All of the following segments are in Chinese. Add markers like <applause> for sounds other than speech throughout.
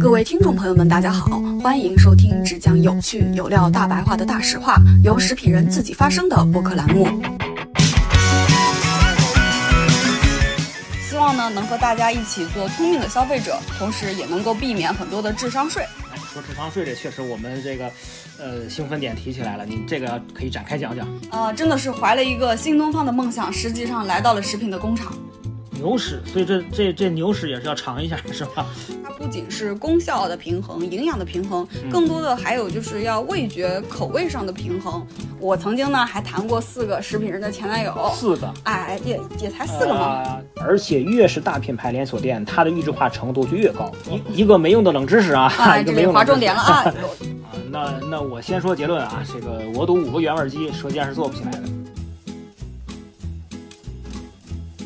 各位听众朋友们，大家好，欢迎收听只讲有趣有料大白话的大实话，由食品人自己发声的播客栏目。希望呢能和大家一起做聪明的消费者，同时也能够避免很多的智商税。哎，说智商税这确实我们这个呃兴奋点提起来了，你这个可以展开讲讲。呃，真的是怀了一个新东方的梦想，实际上来到了食品的工厂。牛屎，所以这这这牛屎也是要尝一下，是吧？它不仅是功效的平衡、营养的平衡，更多的还有就是要味觉、口味上的平衡。我曾经呢还谈过四个食品人的前男友，四个，哎，也也才四个嘛。呃而且越是大品牌连锁店，它的预制化程度就越高。一一个没用的冷知识啊，哎，一个没用的冷知识重点了啊！<laughs> 啊，那那我先说结论啊，这个我赌五个原味鸡舌尖是做不起来的。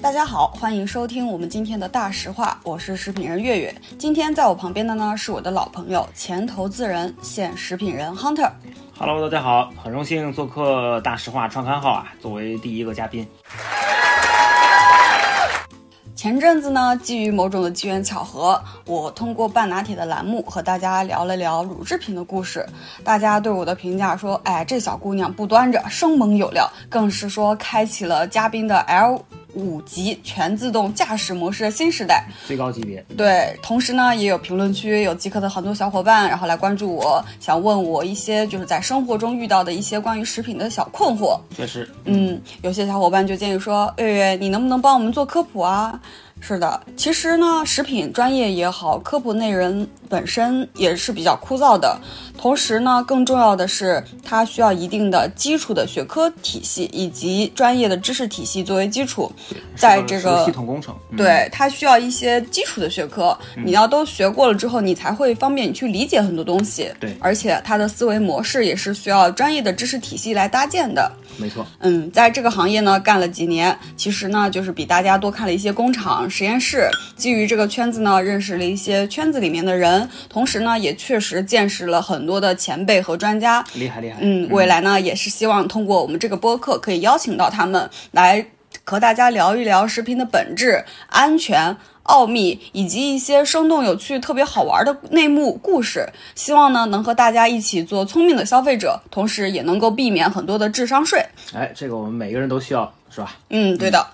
大家好，欢迎收听我们今天的大实话，我是食品人月月。今天在我旁边的呢是我的老朋友，前投资人、现食品人 Hunter。Hello，大家好，很荣幸做客大实话创刊号啊，作为第一个嘉宾。前阵子呢，基于某种的机缘巧合，我通过半拿铁的栏目和大家聊了聊乳制品的故事。大家对我的评价说：“哎，这小姑娘不端着，生猛有料。”更是说开启了嘉宾的 L 五级全自动驾驶模式的新时代。最高级别，对，同时呢，也有评论区有极客的很多小伙伴，然后来关注我，想问我一些就是在生活中遇到的一些关于食品的小困惑。确实，嗯，有些小伙伴就建议说，月月，你能不能帮我们做科普啊？是的，其实呢，食品专业也好，科普内容本身也是比较枯燥的。同时呢，更重要的是，它需要一定的基础的学科体系以及专业的知识体系作为基础，在这个个系统工程，嗯，对，它需要一些基础的学科，你要都学过了之后，你才会方便你去理解很多东西。对而且它的思维模式也是需要专业的知识体系来搭建的。没错，嗯，在这个行业呢干了几年，其实呢就是比大家多看了一些工厂、实验室，基于这个圈子呢认识了一些圈子里面的人，同时呢也确实见识了很多的前辈和专家。厉害厉害，嗯，未来呢也是希望通过我们这个播客，可以邀请到他们来和大家聊一聊食品的本质、安全。奥秘以及一些生动有趣、特别好玩的内幕故事，希望呢能和大家一起做聪明的消费者，同时也能够避免很多的智商税。哎，这个我们每个人都需要，是吧？嗯，对的。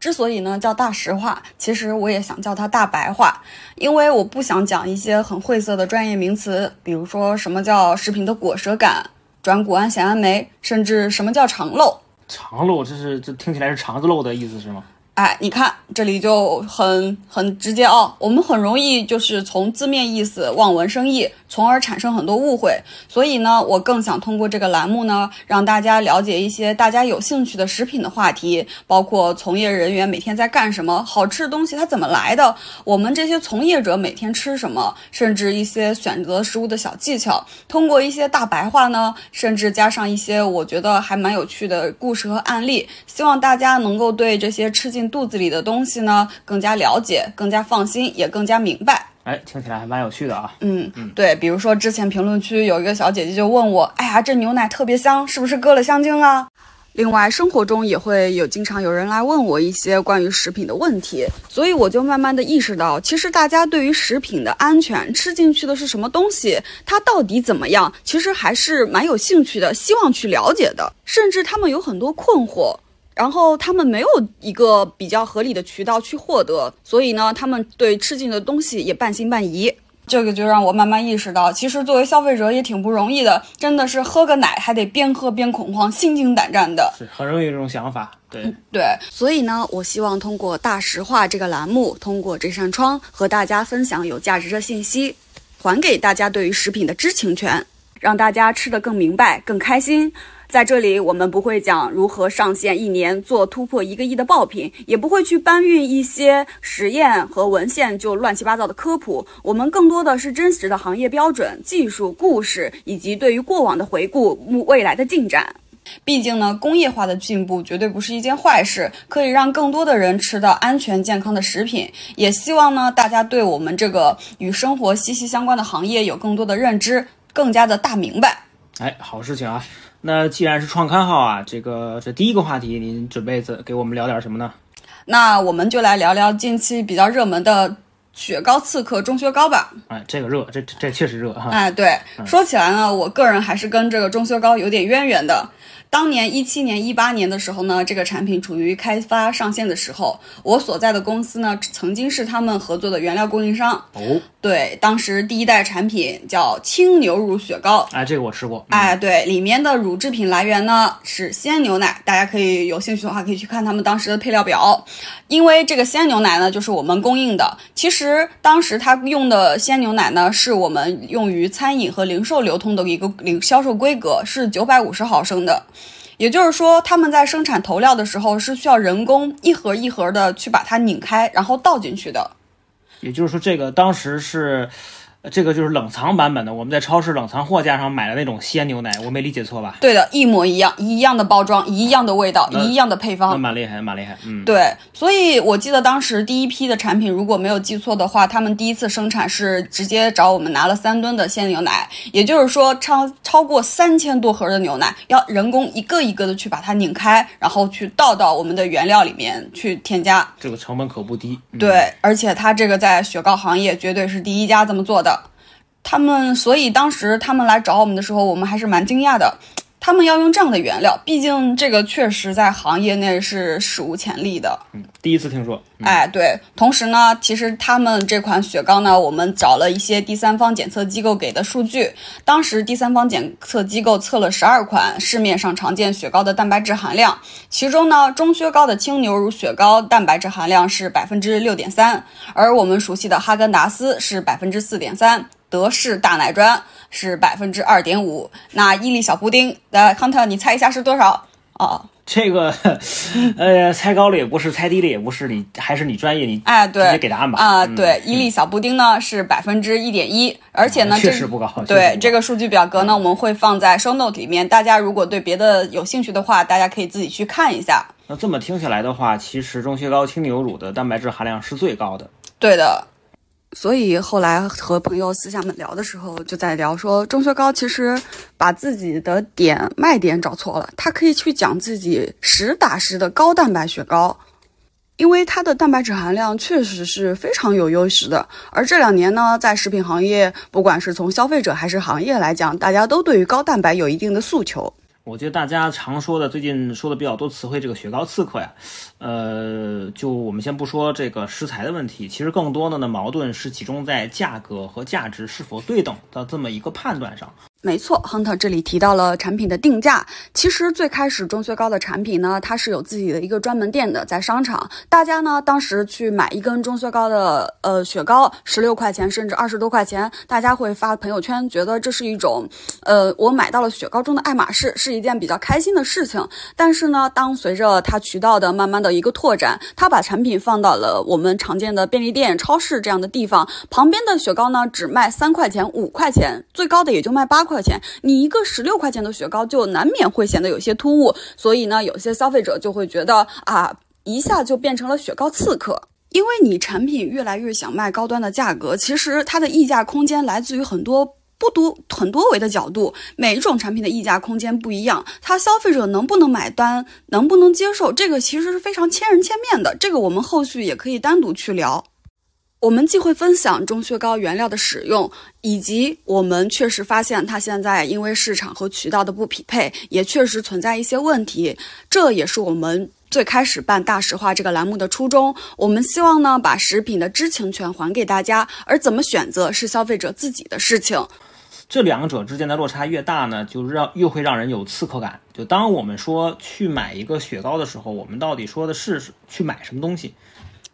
之所以呢叫大实话，其实我也想叫它大白话，因为我不想讲一些很晦涩的专业名词，比如说什么叫食品的果舌感、转谷氨酰胺酶，甚至什么叫肠漏。肠漏，这是这听起来是肠子漏的意思是吗？哎，你看这里就很很直接哦，我们很容易就是从字面意思望文生义，从而产生很多误会。所以呢，我更想通过这个栏目呢，让大家了解一些大家有兴趣的食品的话题，包括从业人员每天在干什么，好吃的东西它怎么来的，我们这些从业者每天吃什么，甚至一些选择食物的小技巧。通过一些大白话呢，甚至加上一些我觉得还蛮有趣的故事和案例，希望大家能够对这些吃进肚子里的东西呢更加了解、更加放心，也更加明白。哎，听起来还蛮有趣的啊。嗯，对，比如说之前评论区有一个小姐姐就问我，哎呀，这牛奶特别香，是不是搁了香精啊？另外，生活中也会有经常有人来问我一些关于食品的问题，所以我就慢慢的意识到，其实大家对于食品的安全，吃进去的是什么东西，它到底怎么样，其实还是蛮有兴趣的，希望去了解的，甚至他们有很多困惑。然后他们没有一个比较合理的渠道去获得，所以呢，他们对吃进的东西也半信半疑。这个就让我慢慢意识到，其实作为消费者也挺不容易的，真的是喝个奶还得边喝边恐慌，心惊胆战的。是很容易有这种想法，对，对，所以呢，我希望通过大实话这个栏目，通过这扇窗和大家分享有价值的信息，还给大家对于食品的知情权，让大家吃得更明白、更开心。在这里，我们不会讲如何上线一年做突破一个亿的爆品，也不会去搬运一些实验和文献就乱七八糟的科普。我们更多的是真实的行业标准、技术、故事，以及对于过往的回顾、未来的进展。毕竟呢，工业化的进步绝对不是一件坏事，可以让更多的人吃到安全健康的食品。也希望呢，大家对我们这个与生活息息相关的行业有更多的认知，更加的大明白。哎，好事情啊！那既然是创刊号啊，这个这第一个话题，您准备怎给我们聊点什么呢？那我们就来聊聊近期比较热门的雪糕刺客钟薛高吧。哎，这个热，这这这确实热哈。哎，对，说起来呢，我个人还是跟这个钟薛高有点渊源的。当年一七年、一八年的时候呢，这个产品处于开发上线的时候，我所在的公司呢，曾经是他们合作的原料供应商。哦，对，当时第一代产品叫轻牛乳雪糕。哎，这个我吃过。哎，对，里面的乳制品来源呢是鲜牛奶，大家可以有兴趣的话可以去看他们当时的配料表，因为这个鲜牛奶呢就是我们供应的。其实当时他用的鲜牛奶呢是我们用于餐饮和零售流通的一个零销售规格，是九百五十毫升的。也就是说，他们在生产投料的时候是需要人工一盒一盒的去把它拧开，然后倒进去的。也就是说，这个当时是。这个就是冷藏版本的，我们在超市冷藏货架上买的那种鲜牛奶，我没理解错吧？对的，一模一样，一样的包装，一样的味道，一样的配方，那蛮厉害，蛮厉害。嗯，对，所以我记得当时第一批的产品，如果没有记错的话，他们第一次生产是直接找我们拿了三吨的鲜牛奶，也就是说超超过三千多盒的牛奶，要人工一个一个的去把它拧开，然后去倒到我们的原料里面去添加，这个成本可不低。对，而且它这个在雪糕行业绝对是第一家这么做的。他们，所以当时他们来找我们的时候，我们还是蛮惊讶的。他们要用这样的原料，毕竟这个确实在行业内是史无前例的。嗯，第一次听说。哎，对。同时呢，其实他们这款雪糕呢，我们找了一些第三方检测机构给的数据。当时第三方检测机构测了十二款市面上常见雪糕的蛋白质含量，其中呢，中薛高的轻牛乳雪糕蛋白质含量是百分之六点三，而我们熟悉的哈根达斯是百分之四点三。德式大奶砖是百分之二点五，那伊利小布丁的康特，你猜一下是多少？哦，这个，呃，猜高了也不是，猜低了也不是，你还是你专业，你哎，对，直接给答案吧。啊，对，伊利小布丁呢是百分之一点一，而且呢，确实不高。对，这个数据表格呢，我们会放在 show note 里面，大家如果对别的有兴趣的话，大家可以自己去看一下。那这么听起来的话，其实中薛高轻牛乳的蛋白质含量是最高的。对的。所以后来和朋友私下们聊的时候，就在聊说，钟薛高其实把自己的点卖点找错了。他可以去讲自己实打实的高蛋白雪糕，因为它的蛋白质含量确实是非常有优势的。而这两年呢，在食品行业，不管是从消费者还是行业来讲，大家都对于高蛋白有一定的诉求。我觉得大家常说的，最近说的比较多词汇，这个雪糕刺客呀，呃，就我们先不说这个食材的问题，其实更多的呢，矛盾是集中在价格和价值是否对等的这么一个判断上。没错，Hunter 这里提到了产品的定价。其实最开始钟薛高的产品呢，它是有自己的一个专门店的，在商场。大家呢当时去买一根钟薛高的呃雪糕，十六块钱甚至二十多块钱，大家会发朋友圈，觉得这是一种，呃，我买到了雪糕中的爱马仕，是一件比较开心的事情。但是呢，当随着它渠道的慢慢的一个拓展，它把产品放到了我们常见的便利店、超市这样的地方，旁边的雪糕呢只卖三块钱、五块钱，最高的也就卖八。块钱，你一个十六块钱的雪糕就难免会显得有些突兀，所以呢，有些消费者就会觉得啊，一下就变成了雪糕刺客。因为你产品越来越想卖高端的价格，其实它的溢价空间来自于很多不多很多维的角度，每一种产品的溢价空间不一样，它消费者能不能买单，能不能接受，这个其实是非常千人千面的。这个我们后续也可以单独去聊。我们既会分享钟薛高原料的使用，以及我们确实发现它现在因为市场和渠道的不匹配，也确实存在一些问题。这也是我们最开始办大实话这个栏目的初衷。我们希望呢，把食品的知情权还给大家，而怎么选择是消费者自己的事情。这两者之间的落差越大呢，就让又会让人有刺客感。就当我们说去买一个雪糕的时候，我们到底说的是去买什么东西？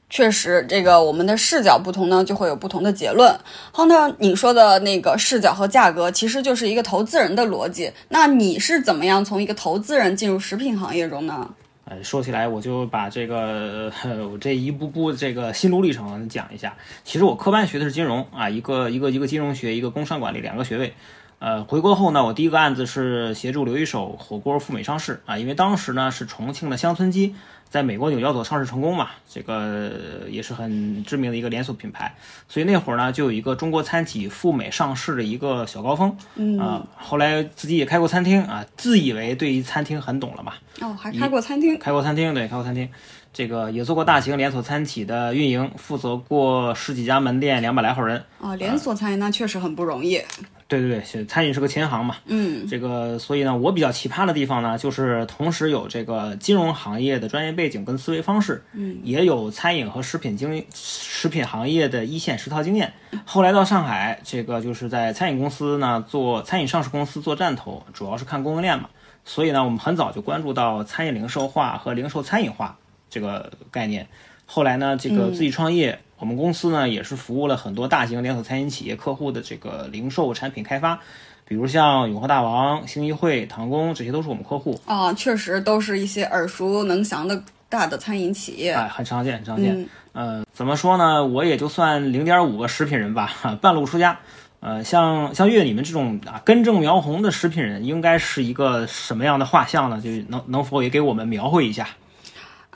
确实，这个我们的视角不同呢，就会有不同的结论。Hunter，你说的那个视角和价格，其实就是一个投资人的逻辑。那你是怎么样从一个投资人进入食品行业中呢？呃，说起来，我就把这个我这一步步这个心路历程讲一下。其实我科班学的是金融啊，一个一个一个金融学，一个工商管理，两个学位。呃，回国后呢，我第一个案子是协助刘一手火锅赴美上市啊，因为当时呢是重庆的乡村基。在美国纽交所上市成功嘛，这个也是很知名的一个连锁品牌，所以那会儿呢就有一个中国餐企赴美上市的一个小高峰，啊，后来自己也开过餐厅啊，自以为对于餐厅很懂了嘛，哦，还开过餐厅，开过餐厅，对，开过餐厅，这个也做过大型连锁餐企的运营，负责过十几家门店，两百来号人。啊，连锁餐饮那确实很不容易。对对对，是餐饮是个琴行嘛。嗯，这个所以呢，我比较奇葩的地方呢，就是同时有这个金融行业的专业背景跟思维方式，嗯，也有餐饮和食品经食品行业的一线实操经验。后来到上海，这个就是在餐饮公司呢做餐饮上市公司做站头，主要是看供应链嘛。所以呢，我们很早就关注到餐饮零售化和零售餐饮化这个概念。后来呢，这个自己创业。我们公司呢也是服务了很多大型连锁餐饮企业客户的这个零售产品开发，比如像永和大王、兴一汇、唐宫，这些都是我们客户啊，确实都是一些耳熟能详的大的餐饮企业，哎，很常见，很常见。嗯，怎么说呢？我也就算零点五个食品人吧，<laughs> 半路出家。呃，像像月你们这种啊根正苗红的食品人，应该是一个什么样的画像呢？就能能否也给我们描绘一下？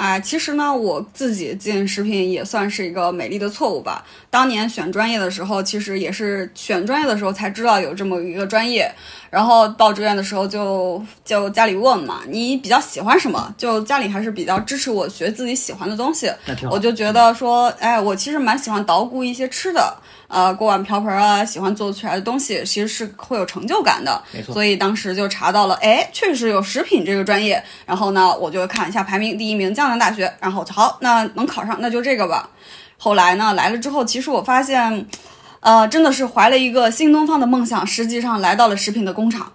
啊，其实呢，我自己进食品也算是一个美丽的错误吧。当年选专业的时候，其实也是选专业的时候才知道有这么一个专业。然后报志愿的时候，就就家里问嘛，你比较喜欢什么？就家里还是比较支持我学自己喜欢的东西。我就觉得说，哎，我其实蛮喜欢捣鼓一些吃的。呃，锅碗瓢盆啊，喜欢做出来的东西，其实是会有成就感的。没错。所以当时就查到了，哎，确实有食品这个专业。然后呢，我就看一下排名第一名江南大学。然后好，那能考上，那就这个吧。后来呢，来了之后，其实我发现，呃，真的是怀了一个新东方的梦想，实际上来到了食品的工厂。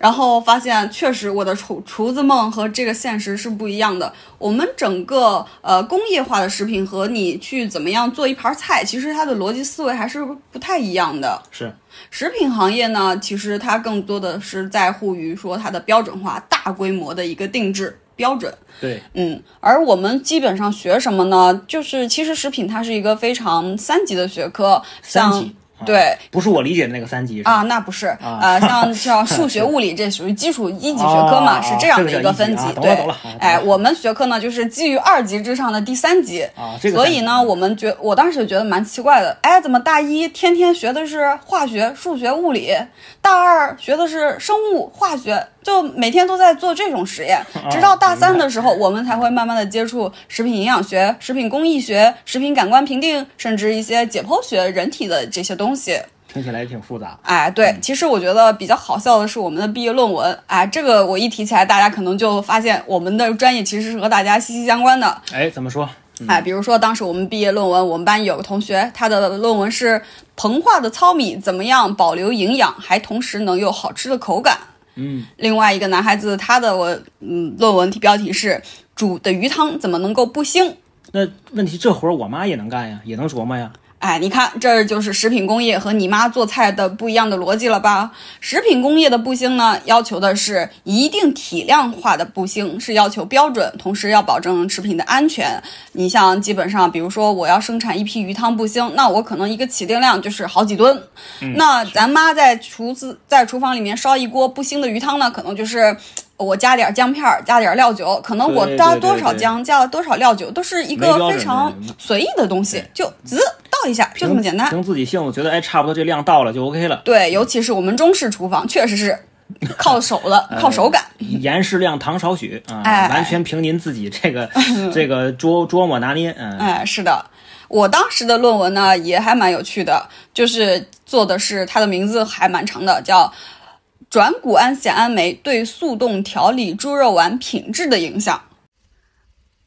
然后发现，确实我的厨厨子梦和这个现实是不一样的。我们整个呃工业化的食品和你去怎么样做一盘菜，其实它的逻辑思维还是不太一样的。是，食品行业呢，其实它更多的是在乎于说它的标准化、大规模的一个定制标准。对，嗯，而我们基本上学什么呢？就是其实食品它是一个非常三级的学科，像。对，不是我理解的那个三级啊，那不是。啊，像像数学、物理这属于基础一级学科嘛，<laughs> 是这样的一个分级。对，哎，我们学科呢就是基于二级之上的第三级啊，所以呢，我们觉我当时就觉得蛮奇怪的，哎，怎么大一天天学的是化学、数学、物理，大二学的是生物化学？就每天都在做这种实验，<laughs> 直到大三的时候，我们才会慢慢的接触食品营养学、食品工艺学、食品感官评定，甚至一些解剖学人体的这些东西。听起来也挺复杂。哎，对，其实我觉得比较好笑的是我们的毕业论文。哎，这个我一提起来，大家可能就发现我们的专业其实是和大家息息相关的。哎，怎么说？哎，比如说当时我们毕业论文，我们班有个同学，他的论文是膨化的糙米怎么样保留营养，还同时能有好吃的口感。嗯，另外一个男孩子，他的我嗯论文题标题是煮的鱼汤怎么能够不腥？那问题这活儿我妈也能干呀，也能琢磨呀。哎，你看，这就是食品工业和你妈做菜的不一样的逻辑了吧？食品工业的布星呢，要求的是一定体量化的布星，是要求标准，同时要保证食品的安全。你像基本上，比如说我要生产一批鱼汤布星，那我可能一个起订量就是好几吨。那咱妈在厨子在厨房里面烧一锅不腥的鱼汤呢，可能就是。我加点姜片儿，加点料酒，可能我加多少姜，加了多少料酒，都是一个非常随意的东西，就滋倒一下，就这么简单。凭自己性子觉得，哎，差不多这量到了就 OK 了。对，尤其是我们中式厨房，确实是靠手了，<laughs> 靠手感。盐适量，糖少许啊，完全凭您自己这个这个琢琢磨拿捏。嗯，哎，是的，我当时的论文呢也还蛮有趣的，就是做的是它的名字还蛮长的，叫。转谷氨酰胺酶对速冻调理猪肉丸品质的影响。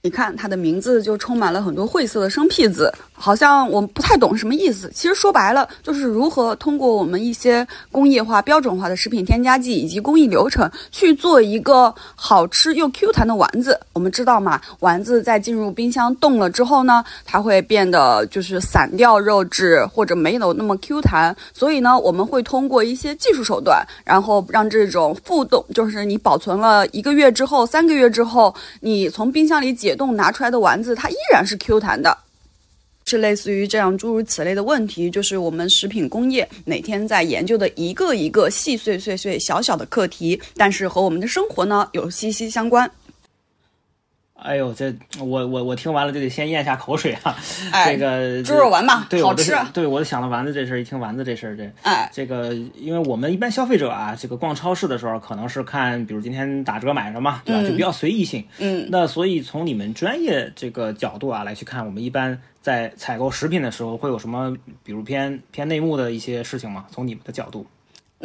你看它的名字就充满了很多晦涩的生僻字。好像我不太懂什么意思。其实说白了，就是如何通过我们一些工业化、标准化的食品添加剂以及工艺流程，去做一个好吃又 Q 弹的丸子。我们知道嘛，丸子在进入冰箱冻了之后呢，它会变得就是散掉肉质，或者没有那么 Q 弹。所以呢，我们会通过一些技术手段，然后让这种复冻，就是你保存了一个月之后、三个月之后，你从冰箱里解冻拿出来的丸子，它依然是 Q 弹的。是类似于这样诸如此类的问题，就是我们食品工业每天在研究的一个一个细碎碎碎小小的课题，但是和我们的生活呢有息息相关。哎呦，这我我我听完了就得先咽下口水啊！哎这个猪肉丸嘛好吃对，我就想到丸子这事儿，一听丸子这事儿，这哎，这个，因为我们一般消费者啊，这个逛超市的时候，可能是看，比如今天打折买什么，对吧？就比较随意性。嗯，那所以从你们专业这个角度啊来去看，我们一般在采购食品的时候会有什么，比如偏偏内幕的一些事情吗？从你们的角度，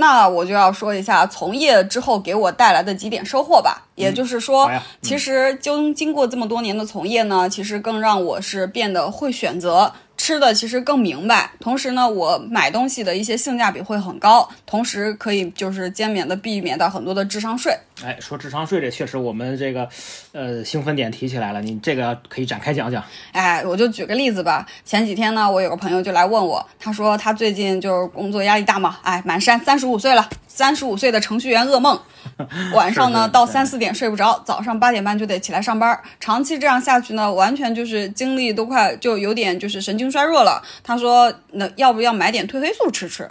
那我就要说一下从业之后给我带来的几点收获吧。也就是说，嗯嗯其实经经过这么多年的从业呢，其实更让我是变得会选择。吃的其实更明白，同时呢，我买东西的一些性价比会很高，同时可以就是减免的避免到很多的智商税。哎，说智商税这确实我们这个，呃，兴奋点提起来了，你这个可以展开讲讲。哎，我就举个例子吧。前几天呢，我有个朋友就来问我，他说他最近就是工作压力大嘛，哎，满山三十五岁了，三十五岁的程序员噩梦，<laughs> 晚上呢到三四点睡不着，早上八点半就得起来上班，长期这样下去呢，完全就是精力都快就有点就是神经衰弱了。他说，那要不要买点褪黑素吃吃？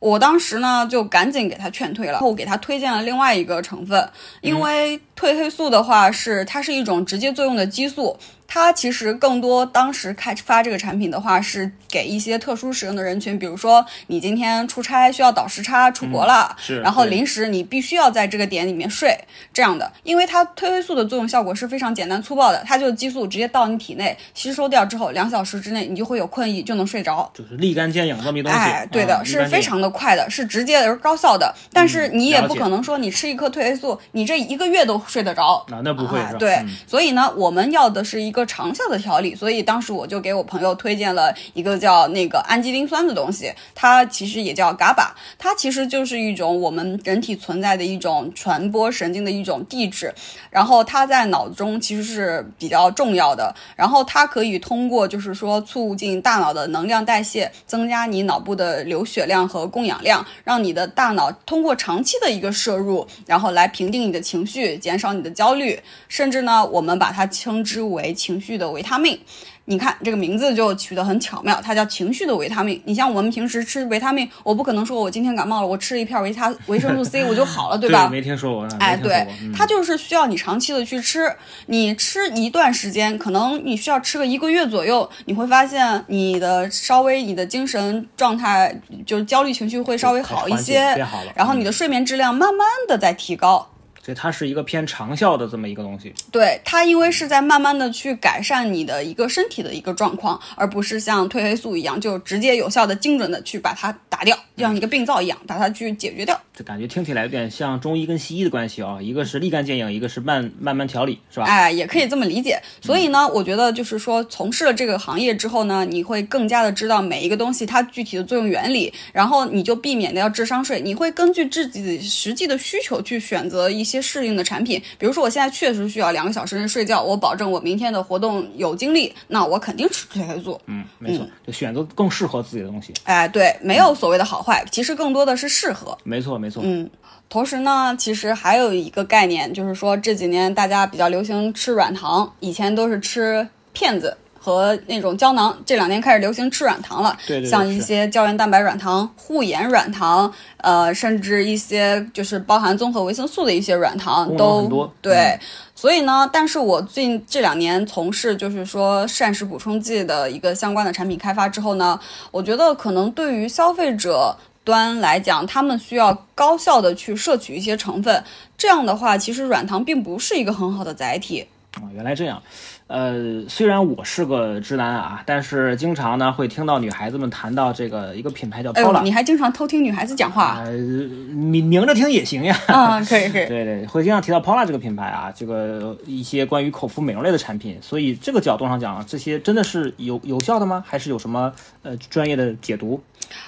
我当时呢就赶紧给他劝退了，后给他推荐了另外一个成分，因为褪黑素的话是它是一种直接作用的激素，它其实更多当时开发这个产品的话是给一些特殊使用的人群，比如说你今天出差需要倒时差出国了，是然后临时你必须要在这个点里面睡这样的，因为它褪黑素的作用效果是非常简单粗暴的，它就激素直接到你体内吸收掉之后，两小时之内你就会有困意，就能睡着。就是立竿见影这么一东西，哎，对的，啊是非。常的快的，是直接而高效的。但是你也不可能说你吃一颗褪黑素，你这一个月都睡得着。立竿见影啊，那不会对，嗯所以呢，我们要的是一个一个长效的调理。所以当时我就给我朋友推荐了一个叫那个氨基丁酸的东西，它其实也叫 GABA，它其实就是一种我们人体存在的一种传播神经的一种地质，然后它在脑中其实是比较重要的，然后它可以通过就是说促进大脑的能量代谢，增加你脑部的流血量和供氧量，让你的大脑通过长期的一个摄入，然后来平定你的情绪，减少你的焦虑，甚至呢，我们把它称之为情绪的维他命。你看这个名字就取得很巧妙，它叫情绪的维他命。你像我们平时吃维他命，我不可能说我今天感冒了，我吃一片维他维生素 C <laughs> 我就好了，对吧？没听说过，哎，对它就是需要你长期的去吃。你吃一段时间，可能你需要吃个一个月左右，你会发现你的稍微你的精神状态，就是焦虑情绪会稍微好一些然后你的睡眠质量慢慢的在提高。所以它是一个偏长效的这么一个东西。对它，因为是在慢慢的去改善你的一个身体的一个状况，而不是像褪黑素一样，就直接有效的、精准的去把它打掉，像一个病灶一样把它去解决掉。这感觉听起来有点像中医跟西医的关系啊、一个是立竿见影，一个是慢慢慢调理，是吧？哎，也可以这么理解。所以呢，我觉得就是说，从事了这个行业之后呢，你会更加的知道每一个东西它具体的作用原理，然后你就避免掉智商税。你会根据自己实际的需求去选择一些适应的产品。比如说，我现在确实需要两个小时睡觉，我保证我明天的活动有精力，那我肯定吃褪黑素。嗯，没错，就选择更适合自己的东西。哎，对，没有所谓的好坏，其实更多的是适合。没错，没错。嗯，同时呢，其实还有一个概念，就是说这几年大家比较流行吃软糖，以前都是吃片子。和那种胶囊，这两年开始流行吃软糖了，对对对像一些胶原蛋白软糖、护眼软糖，呃，甚至一些就是包含综合维生素的一些软糖都对。嗯所以呢，但是我最近这两年从事就是说膳食补充剂的一个相关的产品开发之后呢，我觉得可能对于消费者端来讲，他们需要高效的去摄取一些成分，这样的话，其实软糖并不是一个很好的载体。啊，原来这样。呃，虽然我是个直男啊，但是经常呢会听到女孩子们谈到这个一个品牌叫哎呦，Paula，、你还经常偷听女孩子讲话呃，明明着听也行呀。啊？可以可以。<laughs> 对对，会经常提到 Paula 这个品牌啊，这个一些关于口服美容类的产品，所以这个角度上讲，这些真的是有有效的吗？还是有什么呃专业的解读？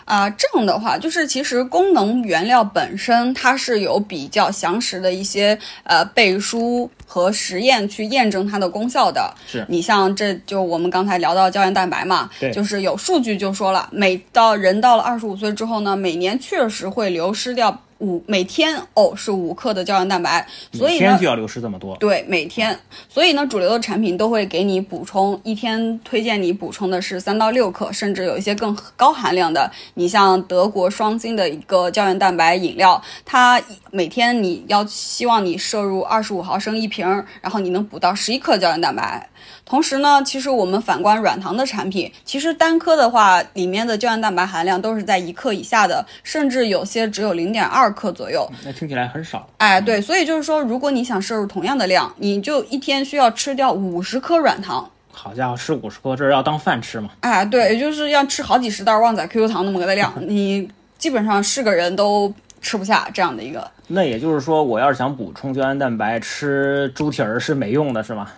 啊、这样的话，就是其实功能原料本身它是有比较详实的一些呃背书和实验去验证它的功效的。是你像这就我们刚才聊到胶原蛋白嘛，对就是有数据就说了，每到人到了二十五岁之后呢，每年确实会流失掉。五每天哦是五克的胶原蛋白，所以呢每天就要流失这么多。对，每天，所以呢，主流的产品都会给你补充，一天推荐你补充的是三到六克，甚至有一些更高含量的。你像德国双星的一个胶原蛋白饮料，它每天你要希望你摄入二十五毫升一瓶，然后你能补到十一克胶原蛋白。同时呢，其实我们反观软糖的产品，其实单颗的话，里面的胶原蛋白含量都是在一克以下的，甚至有些只有零点二克左右。那听起来很少。哎，对，所以就是说，如果你想摄入同样的量，你就一天需要吃掉五十颗软糖。好家伙，吃五十颗，这是要当饭吃吗？哎，对，也就是要吃好几十袋旺仔 QQ 糖那么个的量，<laughs> 你基本上是个人都吃不下这样的一个。那也就是说，我要是想补充胶原蛋白，吃猪蹄儿是没用的，是吗？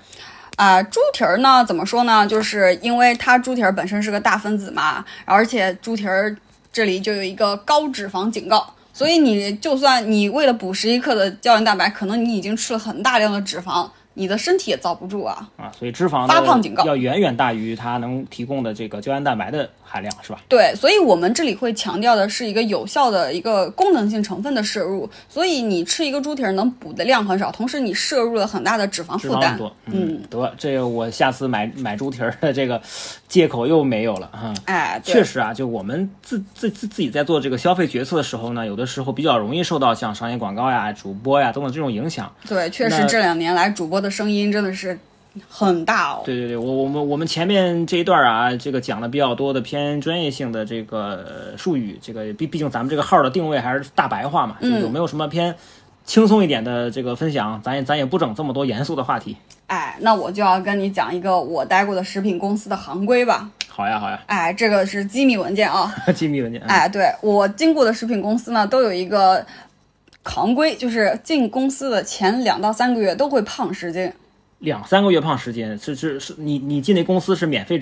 啊、猪蹄儿呢，怎么说呢？就是因为它猪蹄儿本身是个大分子嘛，而且猪蹄儿这里就有一个高脂肪警告，所以你就算你为了补十一克的胶原蛋白，可能你已经吃了很大量的脂肪，你的身体也遭不住啊。啊，所以脂肪发胖警告要远远大于它能提供的这个胶原蛋白的含量，是吧？对，所以我们这里会强调的是一个有效的一个功能性成分的摄入，所以你吃一个猪蹄儿能补的量很少，同时你摄入了很大的脂肪负担。嗯，得，这个我下次买买猪蹄儿的这个借口又没有了哈。哎，确实啊，就我们自自自自己在做这个消费决策的时候呢，有的时候比较容易受到像商业广告呀、主播呀等等这种影响。对，确实这两年来主播的声音真的是很大哦。对对对，我我们我们前面这一段啊，这个讲的比较多的偏专业性的这个呃术语，这个毕毕竟咱们这个号的定位还是大白话嘛，就有没有什么偏轻松一点的这个分享？咱也咱也不整这么多严肃的话题。哎，那我就要跟你讲一个我待过的食品公司的行规吧。好呀好呀，哎，这个是机密文件啊。<laughs> 机密文件。嗯哎，对我经过的食品公司呢，都有一个行规，就是进公司的前两到三个月都会胖十斤。两三个月胖十斤，是是是，你你进那公司是免费，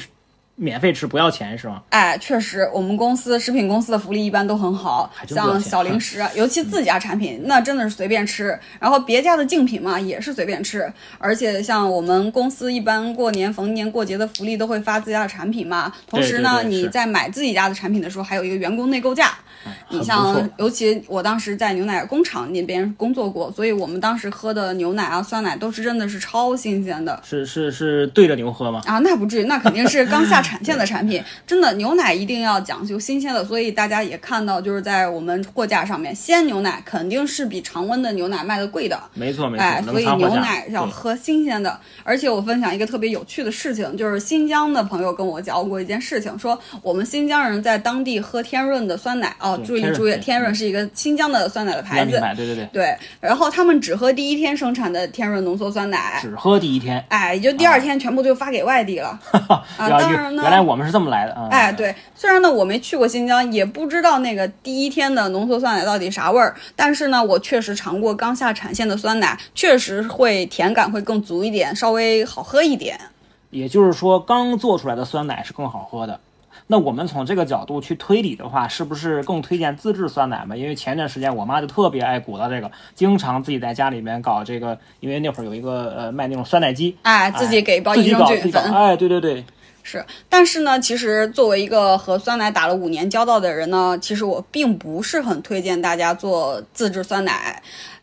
免费吃不要钱是吗？哎，确实，我们公司食品公司的福利一般都很好，像小零食啊，尤其自家产品，那真的是随便吃。然后别家的竞品嘛，也是随便吃。而且像我们公司一般过年逢年过节的福利都会发自家的产品嘛。同时呢，你在买自己家的产品的时候，还有一个员工内购价。你像，尤其我当时在牛奶工厂那边工作过，所以我们当时喝的牛奶啊、酸奶都是真的是超新鲜的。是是是对着牛喝吗？啊，那不至于，那肯定是刚下产线的产品。真的，牛奶一定要讲究新鲜的，所以大家也看到，就是在我们货架上面，鲜牛奶肯定是比常温的牛奶卖的贵的。没错没错，哎，所以牛奶要喝新鲜的。而且我分享一个特别有趣的事情，就是新疆的朋友跟我讲过一件事情，说我们新疆人在当地喝天润的酸奶哦，注意注意，天润是一个新疆的酸奶的牌子。对对对，对，然后他们只喝第一天生产的天润浓缩酸奶，只喝第一天。哎，也就第二天全部就发给外地了。<laughs> 啊原当然呢原来我们是这么来的啊！哎，对，虽然呢我没去过新疆，也不知道那个第一天的浓缩酸奶到底啥味儿，但是呢，我确实尝过刚下产线的酸奶，确实会甜感会更足一点，稍微好喝一点。也就是说，刚做出来的酸奶是更好喝的。那我们从这个角度去推理的话，是不是更推荐自制酸奶嘛？因为前段时间我妈就特别爱鼓捣这个，经常自己在家里面搞这个，因为那会儿有一个呃卖那种酸奶机，哎，自己给自己益生菌搞自己搞，粉，哎，对对对，是，但是呢，其实作为一个和酸奶打了五年交道的人呢，其实我并不是很推荐大家做自制酸奶。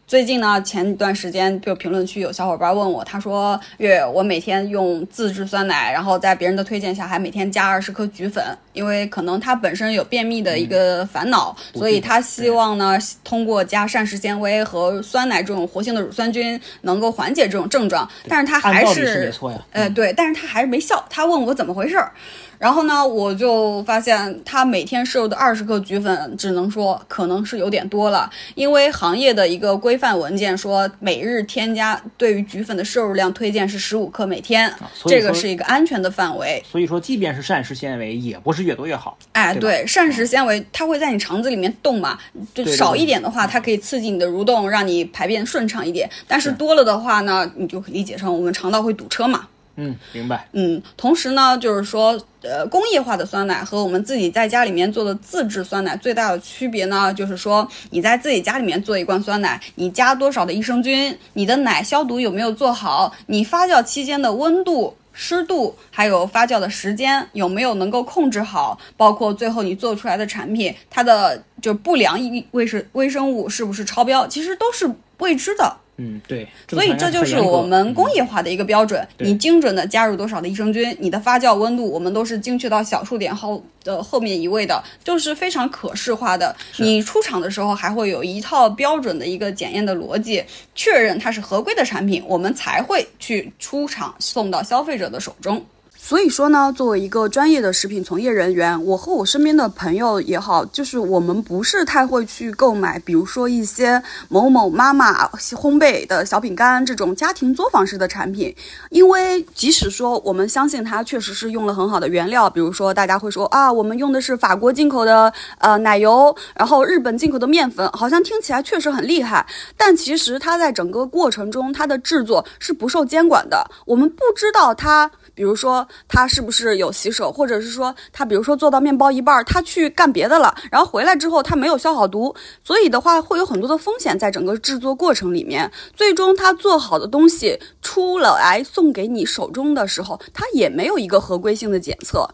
最近呢，前一段时间就评论区有小伙伴问我，他说：“月月，我每天用自制酸奶，然后在别人的推荐下，还每天加二十克菊粉，因为可能他本身有便秘的一个烦恼，嗯所以他希望呢，通过加膳食纤维和酸奶这种活性的乳酸菌，能够缓解这种症状。但是他还是没错呀。呃，对，但是他还是没效。他问我怎么回事儿，然后呢，我就发现他每天摄入的二十克菊粉，只能说可能是有点多了，因为行业的一个规范文件说，每日添加对于菊粉的摄入量推荐是十五克每天，这个是一个安全的范围。所以说，即便是膳食纤维，也不是越多越好。哎，对，膳食纤维它会在你肠子里面动嘛，就少一点的话，它可以刺激你的蠕动，让你排便顺畅一点。但是是多了的话呢，你就理解成我们肠道会堵车嘛。嗯，明白。嗯，同时呢，就是说，呃，工业化的酸奶和我们自己在家里面做的自制酸奶最大的区别呢，就是说你在自己家里面做一罐酸奶，你加多少的益生菌，你的奶消毒有没有做好，你发酵期间的温度。湿度还有发酵的时间有没有能够控制好，包括最后你做出来的产品，它的就不良微生微生物是不是超标，其实都是未知的。嗯，对，所以这就是我们工业化的一个标准。你精准的加入多少的益生菌，你的发酵温度，我们都是精确到小数点后的后面一位的，就是非常可视化的。你出厂的时候还会有一套标准的一个检验的逻辑，确认它是合规的产品，我们才会去出厂送到消费者的手中。所以说呢，作为一个专业的食品从业人员，我和我身边的朋友也好，就是我们不是太会去购买，比如说一些某某妈妈烘焙的小饼干这种家庭作坊式的产品，因为即使说我们相信它确实是用了很好的原料，比如说大家会说啊，我们用的是法国进口的呃奶油，然后日本进口的面粉，好像听起来确实很厉害，但其实它在整个过程中它的制作是不受监管的，我们不知道它。比如说他是不是有洗手，或者是说他比如说做到面包一半，他去干别的了，然后回来之后他没有消好毒，所以的话会有很多的风险在整个制作过程里面。最终他做好的东西出了来送给你手中的时候，他也没有一个合规性的检测。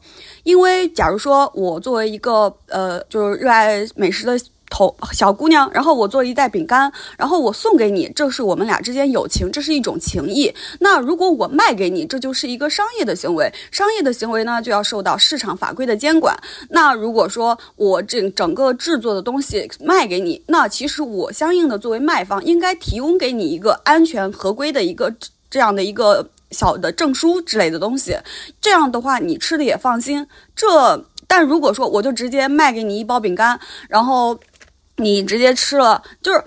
因为假如说我作为一个呃就是热爱美食的。头小姑娘，然后我做一袋饼干，然后我送给你，这是我们俩之间友情，这是一种情谊。那如果我卖给你，这就是一个商业的行为，商业的行为呢就要受到市场法规的监管。那如果说我这整个制作的东西卖给你，那其实我相应的作为卖方应该提供给你一个安全合规的一个这样的一个小的证书之类的东西，这样的话你吃的也放心。这但如果说我就直接卖给你一包饼干，然后。你直接吃了，就是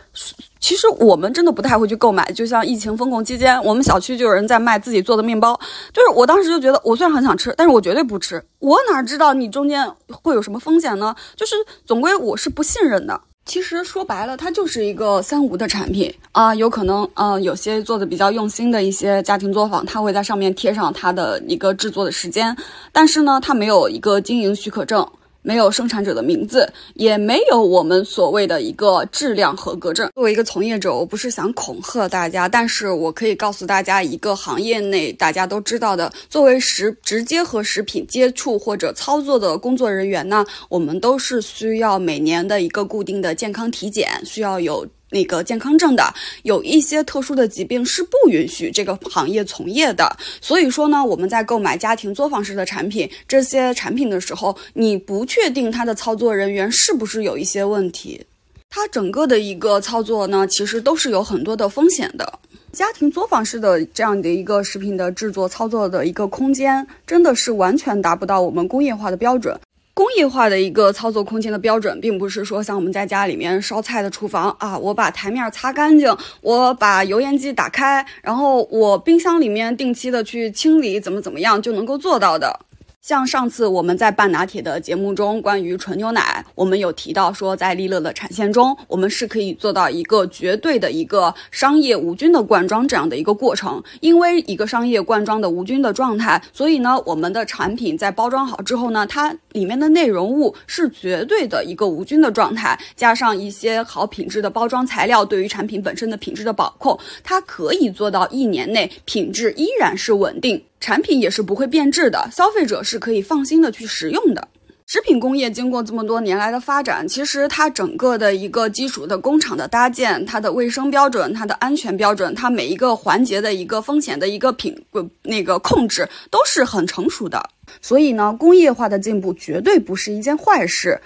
其实我们真的不太会去购买。就像疫情封控期间，我们小区就有人在卖自己做的面包，就是我当时就觉得，我虽然很想吃，但是我绝对不吃。我哪知道你中间会有什么风险呢？就是总归我是不信任的。其实说白了，它就是一个三无的产品啊，有可能呃有些做的比较用心的一些家庭作坊，它会在上面贴上它的一个制作的时间，但是呢，它没有一个经营许可证。没有生产者的名字，也没有我们所谓的一个质量合格证。作为一个从业者，我不是想恐吓大家，但是我可以告诉大家一个行业内大家都知道的，作为食直接和食品接触或者操作的工作人员呢，我们都是需要每年的一个固定的健康体检，需要有。那个健康证的，有一些特殊的疾病是不允许这个行业从业的。所以说呢，我们在购买家庭作坊式的产品，这些产品的时候，你不确定它的操作人员是不是有一些问题，它整个的一个操作呢，其实都是有很多的风险的。家庭作坊式的这样的一个食品的制作操作的一个空间，真的是完全达不到我们工业化的标准。工业化的一个操作空间的标准，并不是说像我们在家里面烧菜的厨房啊，我把台面擦干净，我把油烟机打开，然后我冰箱里面定期的去清理，怎么怎么样就能够做到的。像上次我们在半拿铁的节目中，关于纯牛奶，我们有提到说，在利乐的产线中，我们是可以做到一个绝对的一个商业无菌的灌装这样的一个过程。因为一个商业灌装的无菌的状态，所以呢，我们的产品在包装好之后呢，它里面的内容物是绝对的一个无菌的状态，加上一些好品质的包装材料，对于产品本身的品质的保控，它可以做到一年内品质依然是稳定。产品也是不会变质的，消费者是可以放心的去食用的。食品工业经过这么多年来的发展，其实它整个的一个基础的工厂的搭建，它的卫生标准、它的安全标准，它每一个环节的一个风险的一个品那个控制都是很成熟的。所以呢，工业化的进步绝对不是一件坏事。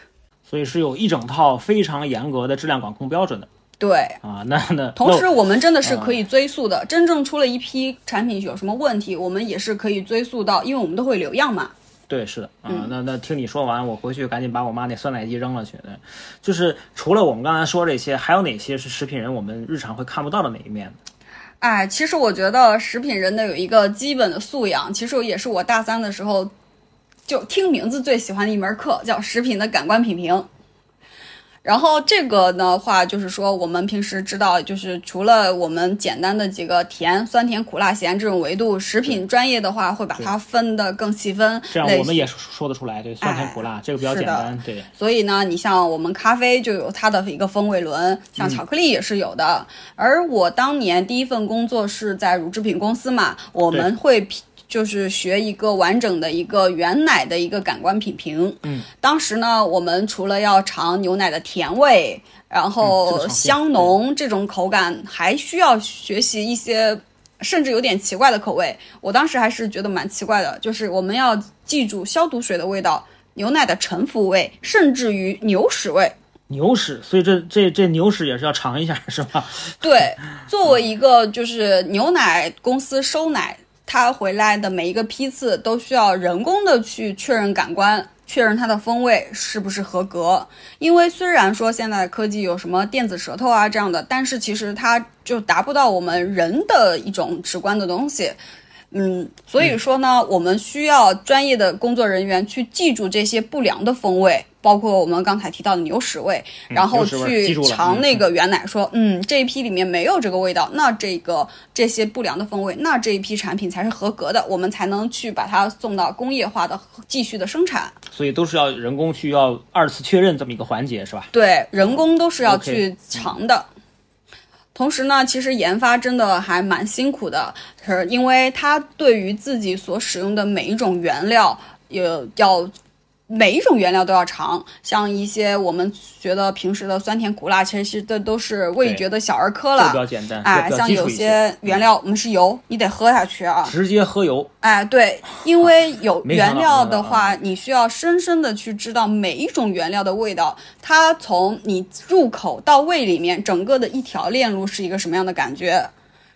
所以是有一整套非常严格的质量管控标准的。对啊，那那同时我们真的是可以追溯的，真正出了一批产品有什么问题，我们也是可以追溯到，因为我们都会留样嘛。对，是的，啊，那那听你说完，我回去赶紧把我妈那酸奶机扔了去。对，就是除了我们刚才说这些，还有哪些是食品人我们日常会看不到的哪一面？哎，其实我觉得食品人的有一个基本的素养，其实也是我大三的时候就听名字最喜欢的一门课，叫食品的感官品评。然后这个的话，就是说我们平时知道，就是除了我们简单的几个甜、酸甜苦辣咸这种维度，食品专业的话会把它分得更细分。这样我们也说得出来，对酸甜苦辣这个比较简单，对。所以呢，你像我们咖啡就有它的一个风味轮，像巧克力也是有的。而我当年第一份工作是在乳制品公司嘛，我们会就是学一个完整的一个原奶的一个感官品评。嗯，当时呢，我们除了要尝牛奶的甜味，然后香浓这种口感，还需要学习一些甚至有点奇怪的口味。我当时还是觉得蛮奇怪的，就是我们要记住消毒水的味道、牛奶的沉浮味，甚至于牛屎味。牛屎，所以这这这牛屎也是要尝一下，是吧？对，作为一个就是牛奶公司收奶，它回来的每一个批次都需要人工的去确认感官，确认它的风味是不是合格。因为虽然说现在科技有什么电子舌头啊这样的，但是其实它就达不到我们人的一种直观的东西。嗯，所以说呢，我们需要专业的工作人员去记住这些不良的风味，包括我们刚才提到的牛屎味，然后去尝那个原奶，说，嗯，这一批里面没有这个味道，那这个这些不良的风味，那这一批产品才是合格的，我们才能去把它送到工业化的继续的生产。所以都是要人工需要二次确认这么一个环节，是吧？对，人工都是要去尝的。同时呢，其实研发真的还蛮辛苦的，是因为它对于自己所使用的每一种原料，也要每一种原料都要尝。像一些我们觉得平时的酸甜苦辣，其实这都是味觉的小儿科了比较。简单，哎，像有些些原料，我们是油，你得喝下去啊。直接喝油，哎，对，<laughs> 因为有原料的话，你需要深深的去知道每一种原料的味道，它从你入口到胃里面，整个的一条链路是一个什么样的感觉。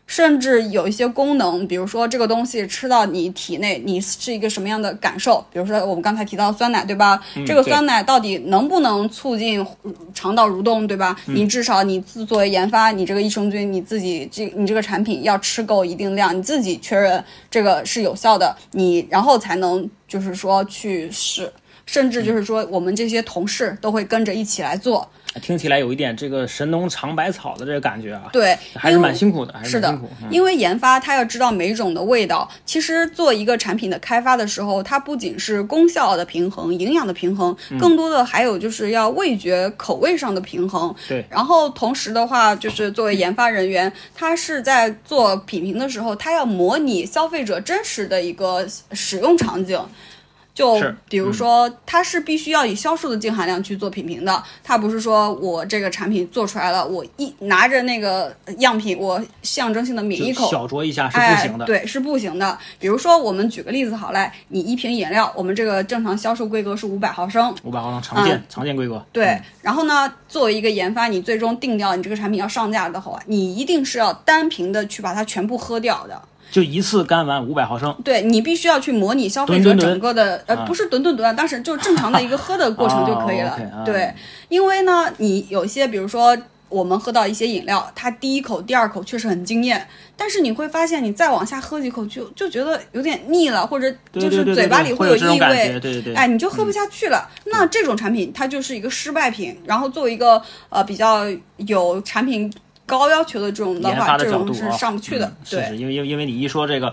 甚至有一些功能，比如说这个东西吃到你体内，你是一个什么样的感受？比如说我们刚才提到酸奶，对吧？这个酸奶到底能不能促进嗯肠道蠕动，对吧？你至少你自作为研发，你这个益生菌你自己这你这个产品要吃够一定量，你自己确认这个是有效的，你然后才能就是说去试。甚至就是说，我们这些同事都会跟着一起来做，听起来有一点这个神农尝百草的这个感觉啊，对，还是蛮辛苦的，还是蛮辛苦。嗯因为研发它要知道每种的味道。其实做一个产品的开发的时候，它不仅是功效的平衡、营养的平衡，嗯更多的还有就是要味觉、口味上的平衡。对然后同时的话，就是作为研发人员，他是在做品评的时候，他要模拟消费者真实的一个使用场景。就比如说，它是必须要以销售的净含量去做品评的，它不是说我这个产品做出来了，我一拿着那个样品，我象征性的抿一口，小酌一下是不行的。哎。对，是不行的。比如说，我们举个例子好嘞，你一瓶饮料，我们这个正常销售规格是五百毫升，五百毫升常见、嗯常见规格。对，然后呢，作为一个研发，你最终定掉你这个产品要上架的话，你一定是要单瓶的去把它全部喝掉的。就一次干完五百毫升，对你必须要去模拟消费者整个的呃，啊不是吨吨吨，当时就正常的一个喝的过程就可以了。<laughs> 对，因为呢，你有些比如说。我们喝到一些饮料，它第一口、第二口确实很惊艳，但是你会发现，你再往下喝几口就就觉得有点腻了，或者就是嘴巴里会这种感异味觉，，对对对。哎，你就喝不下去了。那这种产品它就是一个失败品。然后作为一个呃比较有产品高要求的这种的话，研发的这种是角度啊上不去的。嗯是对是，因为因为因为你一说这个，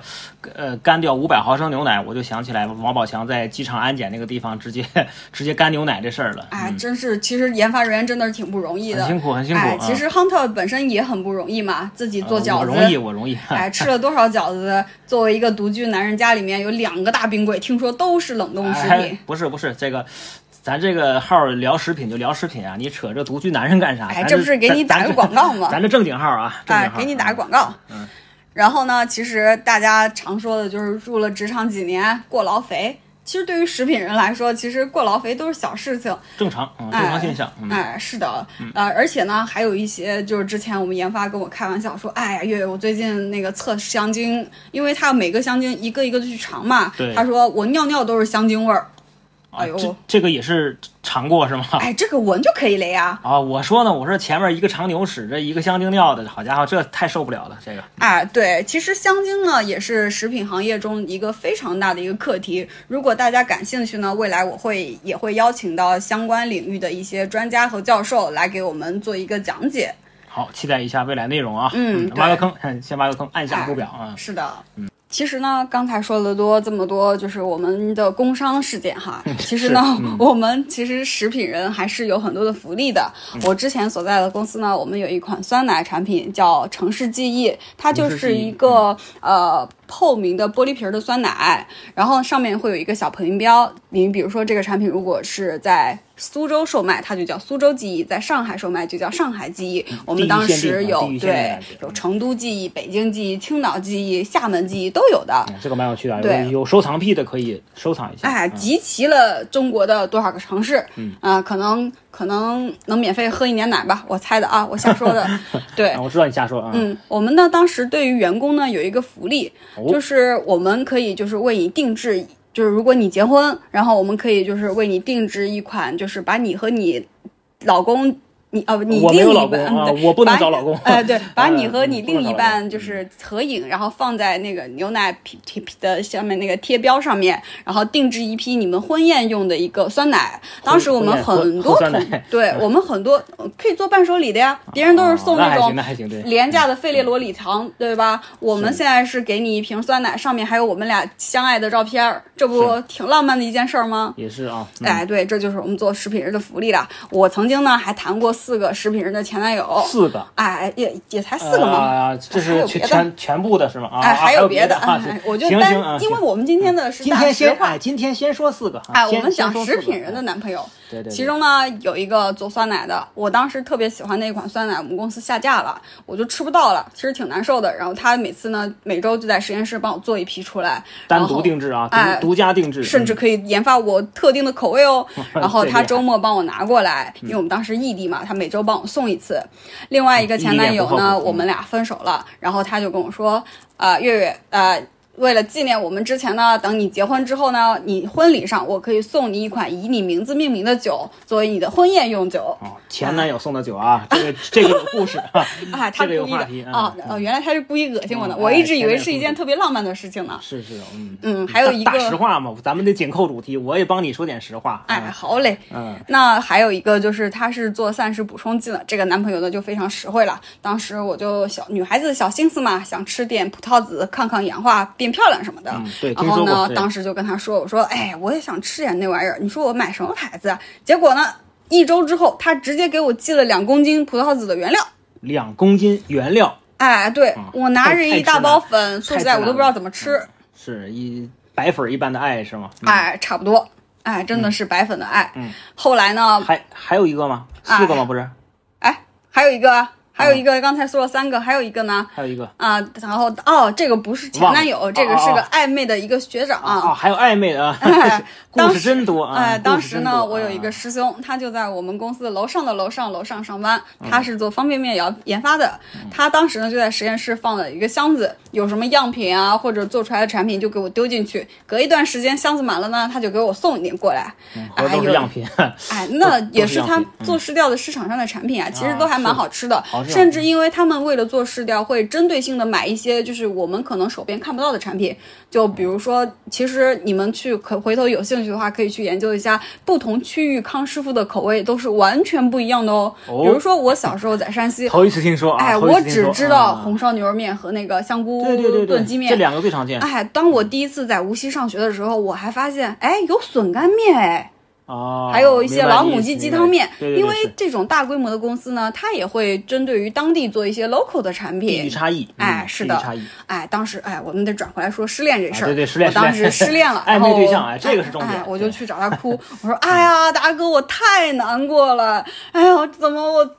呃，干掉五百毫升牛奶，我就想起来王宝强在机场安检那个地方直接 <laughs> 直接干牛奶这事儿了。哎，嗯真是，其实研发人员真的是挺不容易的，很辛苦很辛苦哎，啊其实 Hunter 本身也很不容易嘛，自己做饺子，呃我容易，我容易。哎，<laughs> 吃了多少饺子？作为一个独居男人，家里面有两个大冰柜，听说都是冷冻食哎品。，不是不是这个。咱这个号聊食品就聊食品啊，你扯这独居男人干啥？哎，这不是给你打个广告吗？<laughs> 咱这正经号啊，正哎给你打个广告。嗯。然后呢，其实大家常说的就是入了职场几年过劳肥。其实对于食品人来说，其实过劳肥都是小事情。正常，嗯，正常现象。嗯，哎，是的，呃，而且呢，还有一些就是之前我们研发跟我开玩笑说，哎呀，月月，我最近那个测香精，因为他每个香精一个一个的去尝嘛对，他说我尿尿都是香精味儿。哎呦，这这个也是尝过是吗？哎，这个闻就可以了呀。啊，我说呢，我说前面一个长牛屎，这一个香精尿的，好家伙，这太受不了了，这个。哎，对，其实香精呢也是食品行业中一个非常大的一个课题。如果大家感兴趣呢，未来我会也会邀请到相关领域的一些专家和教授来给我们做一个讲解。好，期待一下未来内容啊。嗯挖个对坑，先挖个坑，按下不表啊。是的，其实呢，刚才说的多这么多，就是我们的工伤事件哈。其实呢，<laughs> 我们其实食品人还是有很多的福利的。我之前所在的公司呢，我们有一款酸奶产品叫城市记忆，它就是一个呃。透明的玻璃瓶的酸奶，然后上面会有一个小评标。你比如说这个产品如果是在苏州售卖，它就叫苏州记忆；在上海售卖就叫上海记忆。我们当时有对有成都记忆、北京记忆、青岛记忆、厦门记忆都有的。这个蛮有趣的，对，有收藏癖的可以收藏一下。哎，集齐了中国的多少个城市？嗯啊，可能可能能免费喝一年奶吧？我猜的啊，我瞎说的。<laughs> 对，我知道你瞎说啊。嗯，我们呢当时对于员工呢有一个福利。就是我们可以就是为你定制，就是如果你结婚，然后我们可以就是为你定制一款，就是把你和你老公。你哦，你另一半啊，我不能找老公。哎，对，把 <laughs> 你和你另一半就是合影，然后放在那个牛奶贴贴的下面那个贴标上面，然后定制一批你们婚宴用的一个酸奶。当时我们很多同，对我们很多可以做伴手礼的呀。别人都是送那种廉价的费列罗礼糖，对吧？我们现在是给你一瓶酸奶，上面还有我们俩相爱的照片，这不挺浪漫的一件事吗？也是啊。哎，对，这就是我们做食品人的福利了。我曾经呢还谈过。四个食品人的前男友，四个，哎，也也才四个嘛，啊，这是全全全部的是吗？哎，还有别的啊，我就单，因为我们今天的是今天先，哎，今天先说四个，哎，我们讲食品人的男朋友。其中呢有一个做酸奶的，我当时特别喜欢那款酸奶，我们公司下架了，我就吃不到了，其实挺难受的。然后他每次呢每周就在实验室帮我做一批出来，单独定制啊，独独家定制，甚至可以研发我特定的口味哦。<laughs> 然后他周末帮我拿过来，因为我们当时异地嘛，他每周帮我送一次。另外一个前男友呢，我们俩分手了，然后他就跟我说，啊，月月，呃。为了纪念我们之前呢，等你结婚之后呢，你婚礼上我可以送你一款以你名字命名的酒，作为你的婚宴用酒。哦，前男友送的酒啊，这个这个有故事 <laughs> 啊，啊，他故意的啊，哦，原来他是故意恶心我的，我一直以为是一件特别浪漫的事情呢。是是，嗯嗯，还有一个大实话嘛，咱们得紧扣主题，我也帮你说点实话。哎，好嘞，嗯，那还有一个就是他是做膳食补充剂的，这个男朋友呢就非常实惠了。当时我就小女孩子小心思嘛，想吃点葡萄籽抗抗氧化变漂亮什么的。对，然后呢，当时就跟他说：“我说，哎，我也想吃点那玩意儿，你说我买什么牌子？”结果呢，一周之后，他直接给我寄了两公斤葡萄籽的原料。两公斤原料？哎，对我拿着一大包粉，说实在我都不知道怎么吃。是一白粉一般的爱是吗？哎，差不多。哎，真的是白粉的爱。嗯。后来呢？还还有一个吗？四个吗？不是？哎，还有一个。还有一个，刚才说了三个，还有一个呢？还有一个啊，然后哦，这个不是前男友，这个是个暧昧的一个学长啊。还有暧昧的，<laughs> <laughs> 故事真多啊！哎，当时呢，我有一个师兄，他就在我们公司楼上的楼上楼上上班，他是做方便面研研发的。他当时呢就在实验室放了一个箱子，有什么样品啊或者做出来的产品就给我丢进去。隔一段时间箱子满了呢，他就给我送一点过来。哎，有样品。哎，那 <laughs> 也是他做试调的市场上的产品啊，其实都还蛮好吃的。甚至因为他们为了做试调，会针对性的买一些就是我们可能手边看不到的产品，就比如说，其实你们去可回头有兴趣的话，可以去研究一下不同区域康师傅的口味都是完全不一样的哦。比如说我小时候在山西，头一次听说，哎，我只知道红烧牛肉面和那个香菇炖鸡面这两个最常见。哎，当我第一次在无锡上学的时候，我还发现，哎，有笋干面，哎。哦，还有一些老母鸡鸡汤面，因为这种大规模的公司呢，它也会针对于当地做一些 local 的产品，地域差异，哎，是的，哎，当时哎，我们得转回来说失恋这事儿，对对，失恋，我当时失恋了，<laughs> 暧昧对象，哎，这个是重点，我就去找他哭，<laughs> 我说，哎呀，大哥，我太难过了，哎呦，怎么我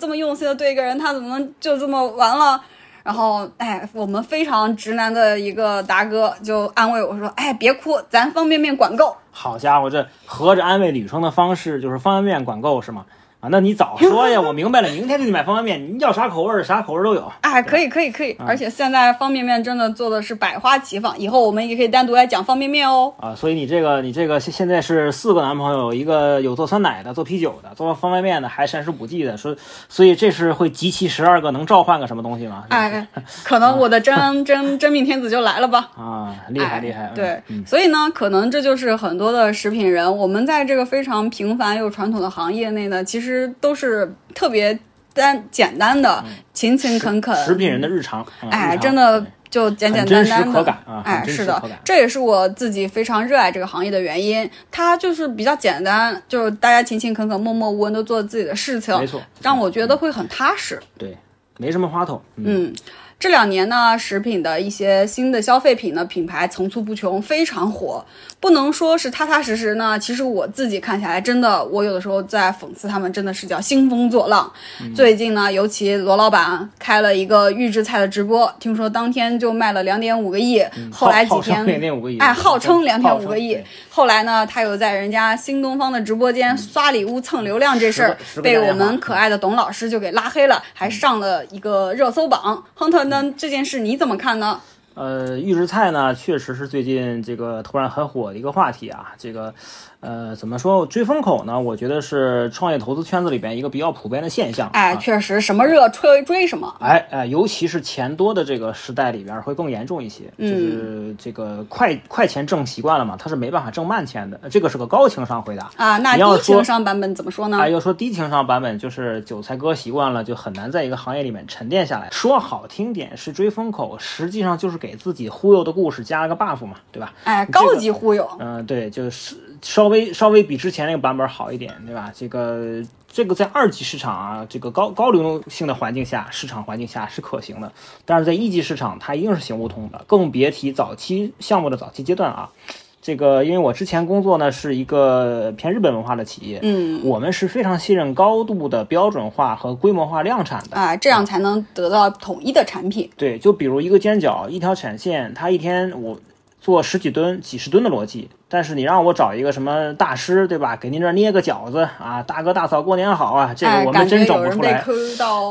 这么用心的对一个人，他怎么能就这么完了？然后，哎，我们非常直男的一个达哥就安慰我说：“哎，别哭，咱方便面管够。”好家伙，这合着安慰女生的方式就是方便面管够是吗？啊，那你早 <laughs> 说呀！我明白了，明天就去买方便面。你要啥口味儿，啥口味儿都有。哎，可以，可以，可以。而且现在方便面真的做的是百花齐放，以后我们也可以单独来讲方便面哦。啊，所以你这个，你这个现现在是四个男朋友，一个有做酸奶的，做啤酒的，做方便面的，还膳食补剂的，说，所以这是会集齐十二个，能召唤个什么东西吗？哎，可能我的真真真命天子就来了吧？啊，厉害厉害。对，所以呢，可能这就是很多的食品人，我们在这个非常平凡又传统的行业内呢，其实都是。特别单简单的勤勤恳恳，食品人的日常，哎，真的就简简单单的哎，是的这也是我自己非常热爱这个行业的原因。它就是比较简单，就是大家勤勤恳恳、默默无闻的做自己的事情，没错，让我觉得会很踏实。对，没什么花头，嗯，嗯，这两年呢，食品的一些新的消费品呢，品牌层出不穷，非常火。不能说是踏踏实实呢，其实我自己看下来，真的，我有的时候在讽刺他们，真的是叫兴风作浪。嗯最近呢，尤其罗老板开了一个预制菜的直播，听说当天就卖了两点五个亿，后来几天。2.5个亿，哎，号称两点五个亿。后来呢，他又在人家新东方的直播间刷礼物蹭流量这事儿被我们可爱的董老师就给拉黑了，还上了一个热搜榜。亨特，那这件事你怎么看呢？呃，预制菜呢，确实是最近这个突然很火的一个话题啊。这个，呃，怎么说追风口呢？我觉得是创业投资圈子里边一个比较普遍的现象。哎，啊确实，什么热追追什么。哎哎，尤其是钱多的这个时代里边会更严重一些，嗯就是这个快快钱挣习惯了嘛，他是没办法挣慢钱的，这个是个高情商回答。啊，那低情商版本怎么说呢？哎，要说低情商版本，就是韭菜割习惯了，就很难在一个行业里面沉淀下来。说好听点是追风口，实际上就是给自己忽悠的故事加了个 buff 嘛，对吧？哎，高级忽悠。嗯、对，就是稍微稍微比之前那个版本好一点，对吧？这个这个在二级市场啊，这个高高流动性的环境下，市场环境下是可行的，但是在一级市场它一定是行不通的，更别提早期项目的早期阶段啊。这个，因为我之前工作呢是一个偏日本文化的企业，嗯，我们是非常信任高度的标准化和规模化量产的。啊，这样才能得到统一的产品。对，就比如一个尖角，一条产线，它一天我做十几吨、几十吨的逻辑，但是你让我找一个什么大师，对吧？给您这儿捏个饺子啊，大哥大嫂过年好啊，这个我们真整不出来。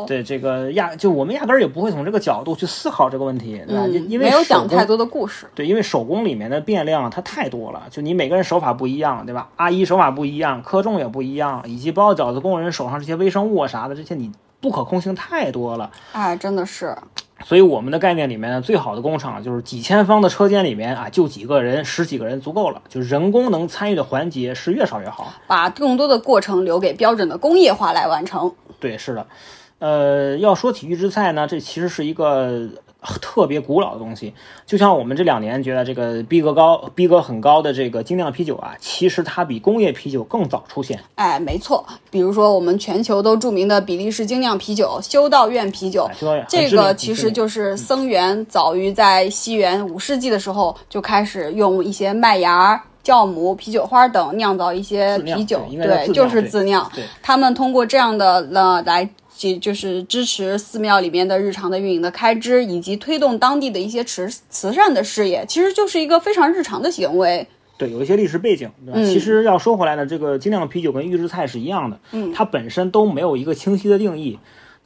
对，这个压就我们压根儿也不会从这个角度去思考这个问题，对吧？因为没有讲太多的故事。对，因为手工里面的变量它太多了，就你每个人手法不一样，对吧？阿姨手法不一样，克重也不一样，以及包饺子工人手上这些微生物啊啥的，这些你不可控性太多了。哎，真的是。<tsk> 所以我们的概念里面呢，最好的工厂就是几千方的车间里面啊，就几个人、十几个人足够了，就人工能参与的环节是越少越好。把更多的过程留给标准的工业化来完成。对，是的，呃，要说起预制菜呢，这其实是一个特别古老的东西。就像我们这两年觉得这个逼格高、逼格很高的这个精酿啤酒啊，其实它比工业啤酒更早出现。哎，没错，比如说我们全球都著名的比利时精酿啤酒修道院啤酒哎，修道院这个其实就是僧园早于在西元五世纪的时候就开始用一些麦芽。酵母、啤酒花等酿造一些啤酒对，就是自酿。他们通过这样的呢来，即就是支持寺庙里面的日常的运营的开支，以及推动当地的一些慈慈善的事业，其实就是一个非常日常的行为。对，有一些历史背景，对吧？嗯其实要说回来呢，这个精酿啤酒跟预制菜是一样的，嗯它本身都没有一个清晰的定义。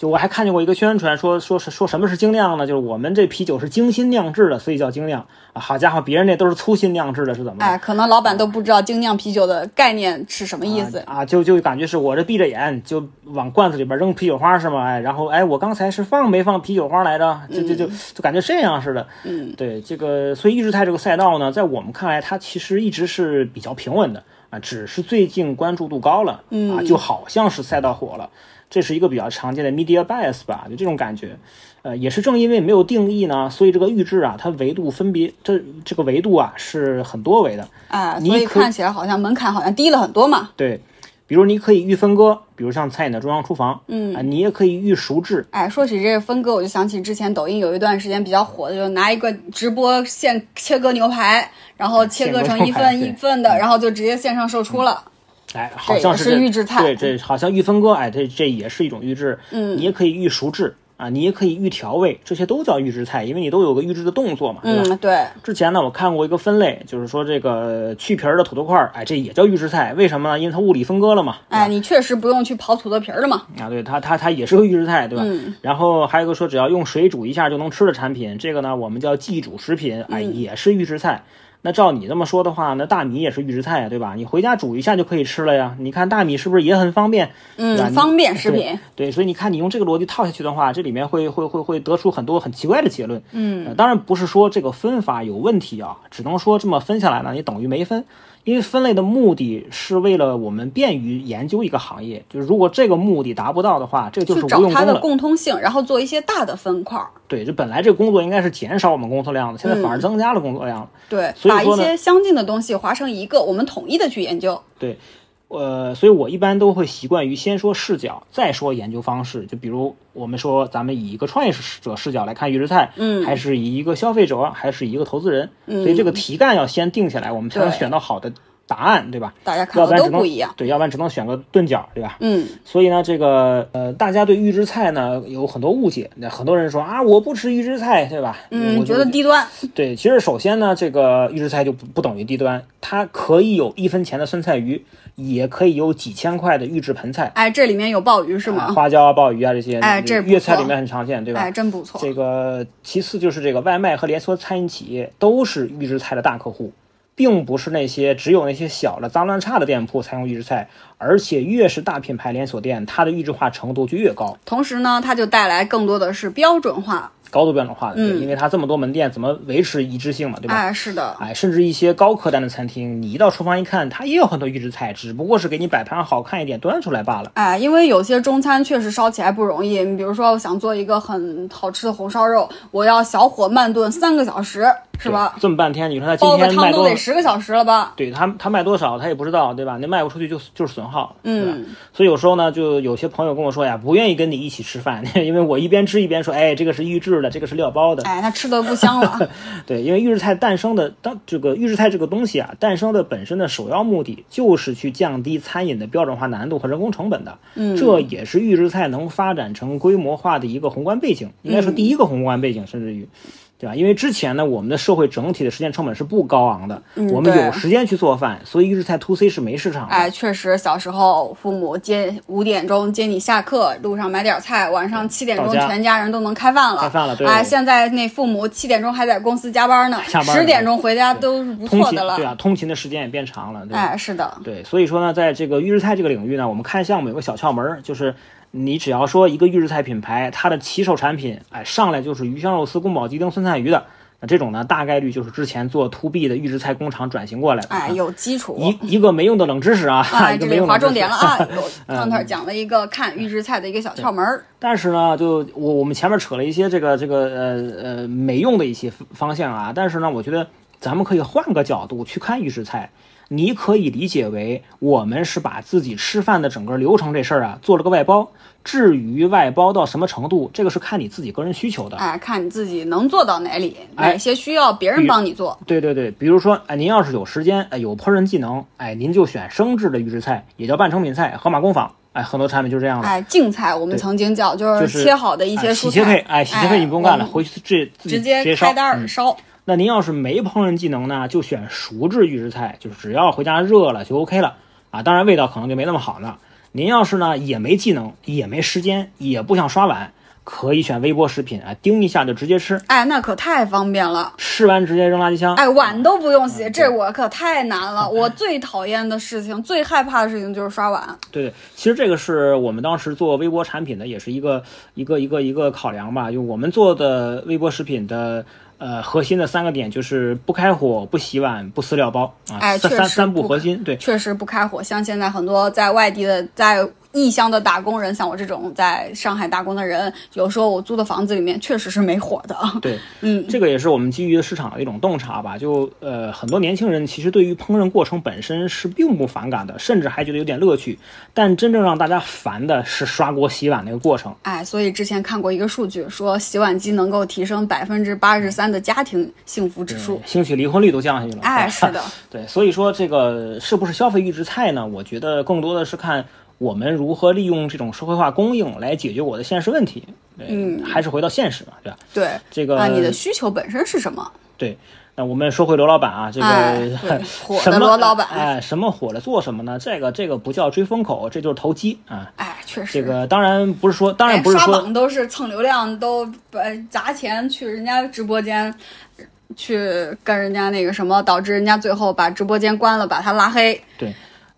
就我还看见过一个宣传说，说是说什么是精酿呢？就是我们这啤酒是精心酿制的，所以叫精酿啊。好家伙，别人那都是粗心酿制的，是怎么的？哎，可能老板都不知道精酿啤酒的概念是什么意思。啊啊，就就感觉是我这闭着眼就往罐子里边扔啤酒花是吗？哎，然后哎，我刚才是放没放啤酒花来着？就就就就感觉这样似的。嗯，对这个，所以预制菜这个赛道呢，在我们看来，它其实一直是比较平稳的啊，只是最近关注度高了，嗯啊，就好像是赛道火了，这是一个比较常见的 media bias 吧，就这种感觉。呃，也是正因为没有定义呢，所以这个预制啊，它维度分别这这个维度啊是很多维的。啊，所以看起来好像门槛好像低了很多嘛。对，比如你可以预分割，比如像餐饮的中央厨房，嗯啊，你也可以预熟制，哎，说起这个分割，我就想起之前抖音有一段时间比较火的，就拿一个直播现切割牛排，然后切割成一份一份的，然后就直接线上售出了。哎，好这也是预制菜对，这好像预分割，哎，这这也是一种预制，嗯你也可以预熟制啊，你也可以预调味，这些都叫预制菜，因为你都有个预制的动作嘛，对吧？嗯，对，之前呢，我看过一个分类，就是说这个去皮儿的土豆块儿，哎，这也叫预制菜，为什么呢？因为它物理分割了嘛，哎，你确实不用去刨土豆皮儿了嘛。啊，对它它它也是个预制菜，对吧？嗯然后还有一个说只要用水煮一下就能吃的产品，这个呢我们叫即煮食品，哎，嗯也是预制菜。那照你这么说的话，那大米也是预制菜呀，对吧？你回家煮一下就可以吃了呀。你看大米是不是也很方便？嗯，方便食品。对，所以你看，你用这个逻辑套下去的话，这里面会会会会得出很多很奇怪的结论。嗯呃当然不是说这个分法有问题啊，只能说这么分下来呢，你等于没分。因为分类的目的是为了我们便于研究一个行业，就是如果这个目的达不到的话，这就是无找它的。共通性，然后做一些大的分块儿。对，就本来这个工作应该是减少我们工作量的，现在反而增加了工作量。对，把一些相近的东西划成一个，我们统一的去研究。对，呃，所以我一般都会习惯于先说视角，再说研究方式。就比如我们说，咱们以一个创业者视角来看预制菜，嗯还是以一个消费者，还是以一个投资人，所以这个题干要先定下来，我们才能选到好的答案，对吧？大家看的要不然只能都不一样。对，要不然只能选个钝角，对吧？嗯，所以呢，这个呃，大家对预制菜呢有很多误解。那很多人说啊，我不吃预制菜，对吧？嗯，我觉得低端。对，其实首先呢，这个预制菜就不不等于低端，它可以有一分钱的酸菜鱼，也可以有几千块的预制盆菜，哎，这里面有鲍鱼是啊吗？花椒啊、鲍鱼啊这些，哎这粤菜里面很常见，对吧？哎，真不错。这个其次就是这个外卖和连锁餐饮企业都是预制菜的大客户，并不是那些只有那些小的脏乱差的店铺才用预制菜，而且越是大品牌连锁店，它的预制化程度就越高。同时呢，它就带来更多的是标准化。高度标准化的，嗯因为它这么多门店，怎么维持一致性嘛，对吧？哎，是的，哎，甚至一些高客单的餐厅，你一到厨房一看，它也有很多预制菜，只不过是给你摆盘好看一点，端出来罢了。哎，因为有些中餐确实烧起来不容易。你比如说，我想做一个很好吃的红烧肉，我要小火慢炖三个小时，是吧？这么半天，你说他今天卖多得十个小时了吧？对他他卖多少，他也不知道，对吧？那卖不出去就就是损耗？嗯，所以有时候呢，就有些朋友跟我说呀，不愿意跟你一起吃饭，<laughs> 因为我一边吃一边说，哎，这个是预制的，这个是料包的。哎，他吃的不香了。<laughs> 对，因为预制菜诞生的当这个预制菜这个东西啊，诞生的本身的首要目的就是去降低餐饮的标准化难度和人工成本的。嗯，这也是预制菜能发展成规模化的一个宏观背景，应该说第一个宏观背景，甚至于。对吧？因为之前呢，我们的社会整体的时间成本是不高昂的，我们有时间去做饭，所以预制菜 to C 是没市场的。哎，确实，小时候父母接五点钟接你下课，路上买点菜，晚上七点钟全家人都能开饭了。开饭了对哎，现在那父母七点钟还在公司加班呢，下班十点钟回家都是不错的了。对啊，通勤的时间也变长了，对？哎，是的，对，所以说呢，在这个预制菜这个领域呢，我们看项目有个小窍门儿，就是你只要说一个预制菜品牌，它的起手产品，哎，上来就是鱼香肉丝、宫保鸡丁、酸菜鱼的，那这种呢，大概率就是之前做 to B 的预制菜工厂转型过来的。哎，有基础。一一个没用的冷知识啊，哎，<laughs> 这里划重点了啊！<laughs> 有汤特讲了一个看预制菜的一个小窍门儿。但是呢，就我我们前面扯了一些这个这个呃呃没用的一些方向啊，但是呢，我觉得咱们可以换个角度去看预制菜。你可以理解为我们是把自己吃饭的整个流程这事儿啊做了个外包，至于外包到什么程度，这个是看你自己个人需求的。哎，看你自己能做到哪里，哎哪些需要别人帮你做。对对对，比如说，哎，您要是有时间，哎，有烹饪技能，哎，您就选生制的预制菜，也叫半成品菜，盒马工坊，哎，很多产品就是这样的。哎，净菜我们曾经叫，就就是是切好的一些哎蔬菜。洗切配，哎，洗切配你不用干了，回去自自己直接开单儿嗯烧。那您要是没烹饪技能呢，就选熟制预制菜，就是只要回家热了就 OK 了啊。当然味道可能就没那么好呢。您要是呢也没技能，也没时间，也不想刷碗，可以选微波食品啊，叮一下就直接吃，哎，那可太方便了。吃完直接扔垃圾箱。哎，碗都不用嗯洗，这我可太难了。我最讨厌的事情，最害怕的事情就是刷碗。对对，其实这个是我们当时做微波产品的，也是一个一个一个一个考量吧。就我们做的微波食品的。呃，核心的三个点就是不开火、不洗碗、不撕料包啊，哎确实三三三步不核心。对，确实不开火，像现在很多在外地的、在异乡的打工人，像我这种在上海打工的人，有时候我租的房子里面确实是没火的。对，嗯，这个也是我们基于市场的一种洞察吧。就呃，很多年轻人其实对于烹饪过程本身是并不反感的，甚至还觉得有点乐趣。但真正让大家烦的是刷锅洗碗那个过程。哎，所以之前看过一个数据，说洗碗机能够提升百分之八十三的家庭幸福指数。兴许离婚率都降下去了。哎，<laughs> 是的，对，所以说这个是不是消费预制菜呢？我觉得更多的是看我们如何利用这种社会化供应来解决我的现实问题。对，嗯还是回到现实嘛，对吧？对。这个啊，你的需求本身是什么？对。那我们说回刘老板啊，这个、<laughs> 哎火的什么罗老板哎，什么火了做什么呢？这个这个不叫追风口，这就是投机啊。哎，确实。这个当然不是说，当然不是哎、刷说，榜都是蹭流量，都呃砸钱去人家直播间，去跟人家那个什么，导致人家最后把直播间关了，把他拉黑。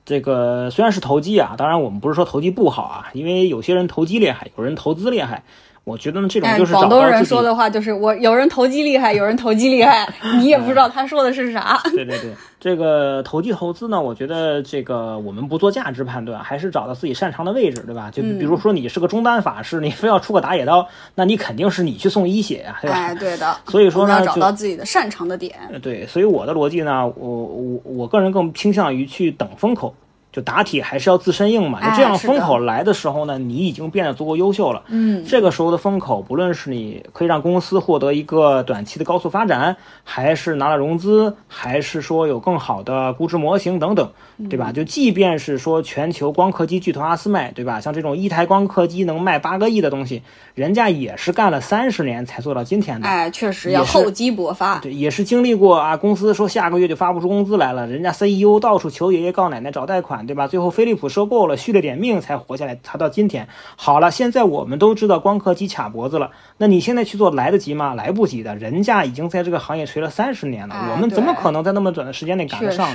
这个虽然是投机啊，当然我们不是说投机不好啊，因为有些人投机厉害，有人投资厉害。我觉得呢，这种哎，就是找广东人说的话就是我有人投机厉害，有人投机厉害，你也不知道他说的是啥。对对对，这个投机投资呢，我觉得这个我们不做价值判断，还是找到自己擅长的位置，对吧？就比如说你是个中单法师，你非要出个打野刀，那你肯定是你去送一血呀，对吧？哎，对的。所以说呢要找到自己的擅长的点。呃对，所以我的逻辑呢，我我我个人更倾向于去等风口。就打铁还是要自身硬嘛，就这样风口来的时候呢，你已经变得足够优秀了。嗯，这个时候的风口，不论是你可以让公司获得一个短期的高速发展，还是拿了融资，还是说有更好的估值模型等等，对吧？就即便是说全球光刻机巨头阿斯麦，对吧？像这种一台光刻机能卖八个亿的东西，人家也是干了三十年才做到今天的。哎，确实要厚积薄发。对，也是经历过啊，公司说下个月就发不出工资来了，人家 CEO 到处求爷爷告奶奶找贷款，对吧？最后飞利浦收购了，续了点命才活下来，才到今天。好了，现在我们都知道光刻机卡脖子了，那你现在去做来得及吗？来不及的，人家已经在这个行业锤了三十年了，哎我们怎么可能在那么短的时间内赶得上？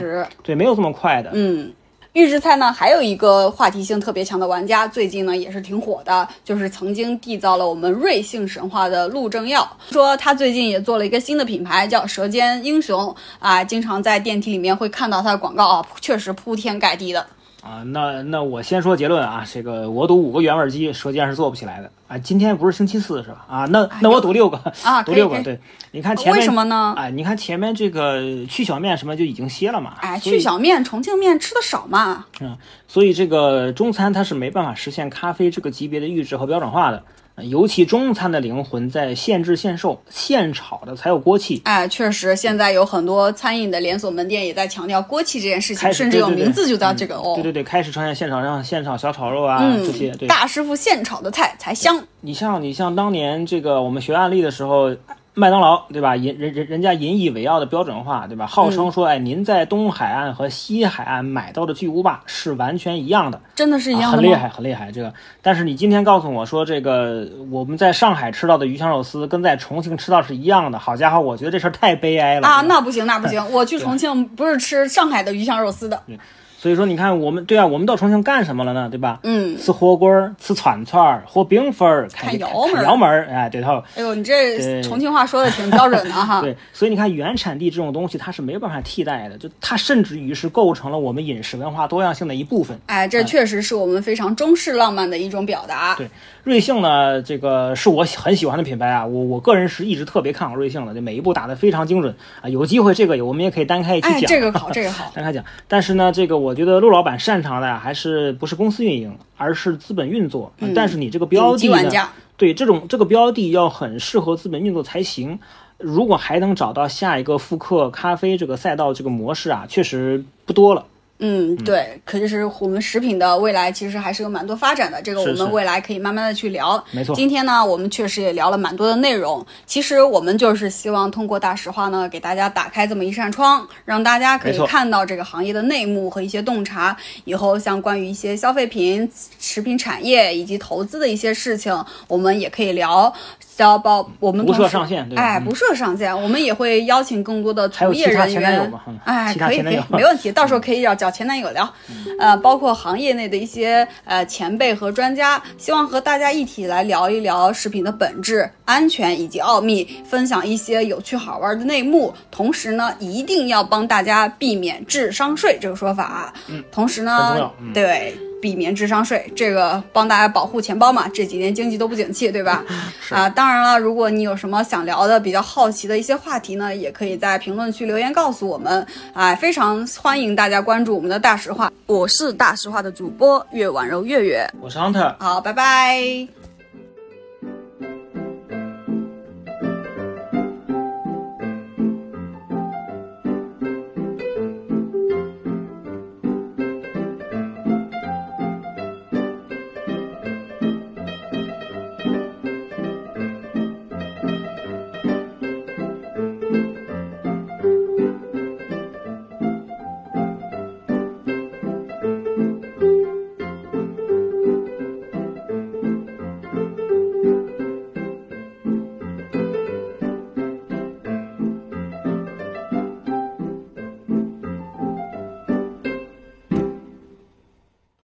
对，没有这么快的。嗯。预制菜呢，还有一个话题性特别强的玩家，最近呢也是挺火的，就是曾经缔造了我们瑞幸神话的陆正耀，说他最近也做了一个新的品牌，叫舌尖英雄啊，经常在电梯里面会看到他的广告啊，确实铺天盖地的。啊，那那我先说结论啊，这个我赌五个原味鸡，舌尖是做不起来的啊。今天不是星期四是吧？啊，那那我赌六个啊 <laughs> 赌六个。对，你看前面为什么呢？哎，你看前面这个去小面什么就已经歇了嘛。哎，去小面、重庆面吃的少嘛。嗯，所以这个中餐它是没办法实现咖啡这个级别的预制和标准化的。呃尤其中餐的灵魂在现制现售，现炒的才有锅气。哎，确实，现在有很多餐饮的连锁门店也在强调锅气这件事情，甚至有名字就叫这个哦。对对对，开始出现现炒上现炒小炒肉啊、嗯这些。对，大师傅现炒的菜才香。你像你像当年这个我们学案例的时候，麦当劳对吧？引人人人家引以为傲的标准化对吧？号嗯称说，哎，您在东海岸和西海岸买到的巨无霸是完全一样的，真的是一样的很厉害，很厉害。这个，但是你今天告诉我说，这个我们在上海吃到的鱼香肉丝跟在重庆吃到是一样的，好家伙，我觉得这事儿太悲哀了啊，那不行，那不行！我去重庆不是吃上海的鱼香肉丝的，所以说，你看我们对啊，我们到重庆干什么了呢？对吧？嗯，吃火锅儿，吃串串儿，喝冰粉儿，看窑门门儿，哎，对头。哎呦，你这重庆话说的挺标准的哈。<laughs> 对，所以你看，原产地这种东西，它是没有办法替代的，就它甚至于是构成了我们饮食文化多样性的一部分。哎，这确实是我们非常中式浪漫的一种表达。对瑞幸呢，这个是我很喜欢的品牌啊，我我个人是一直特别看好瑞幸的，就每一步打得非常精准啊。有机会这个我们也可以单开一期哎，讲。这个好，这个好。<laughs> 单开讲。但是呢，这个我觉得陆老板擅长的呀，还是不是公司运营，而是资本运作。嗯但是你这个标的呢，对这种这个标的要很适合资本运作才行。如果还能找到下一个复刻咖啡这个赛道这个模式啊，确实不多了。嗯，对，可就是我们食品的未来其实还是有蛮多发展的，这个我们未来可以慢慢的去聊。没错今天呢，我们确实也聊了蛮多的内容。其实我们就是希望通过大实话呢，给大家打开这么一扇窗，让大家可以看到这个行业的内幕和一些洞察。以后像关于一些消费品、食品产业以及投资的一些事情，我们也可以聊。要包我们不设上限对哎，嗯不设上限，我们也会邀请更多的从业人员哎，可以可以没问题，<laughs> 到时候可以找找前男友聊，呃，包括行业内的一些呃前辈和专家，希望和大家一起来聊一聊食品的本质、安全以及奥秘，分享一些有趣好玩的内幕。同时呢，一定要帮大家避免智商税这个说法。嗯，同时很呢对。避免智商税，这个帮大家保护钱包嘛。这几年经济都不景气，对吧？啊，当然了，如果你有什么想聊的、比较好奇的一些话题呢，也可以在评论区留言告诉我们。哎，非常欢迎大家关注我们的大实话，我是大实话的主播月婉柔月月。我是 Hunter。好，拜拜。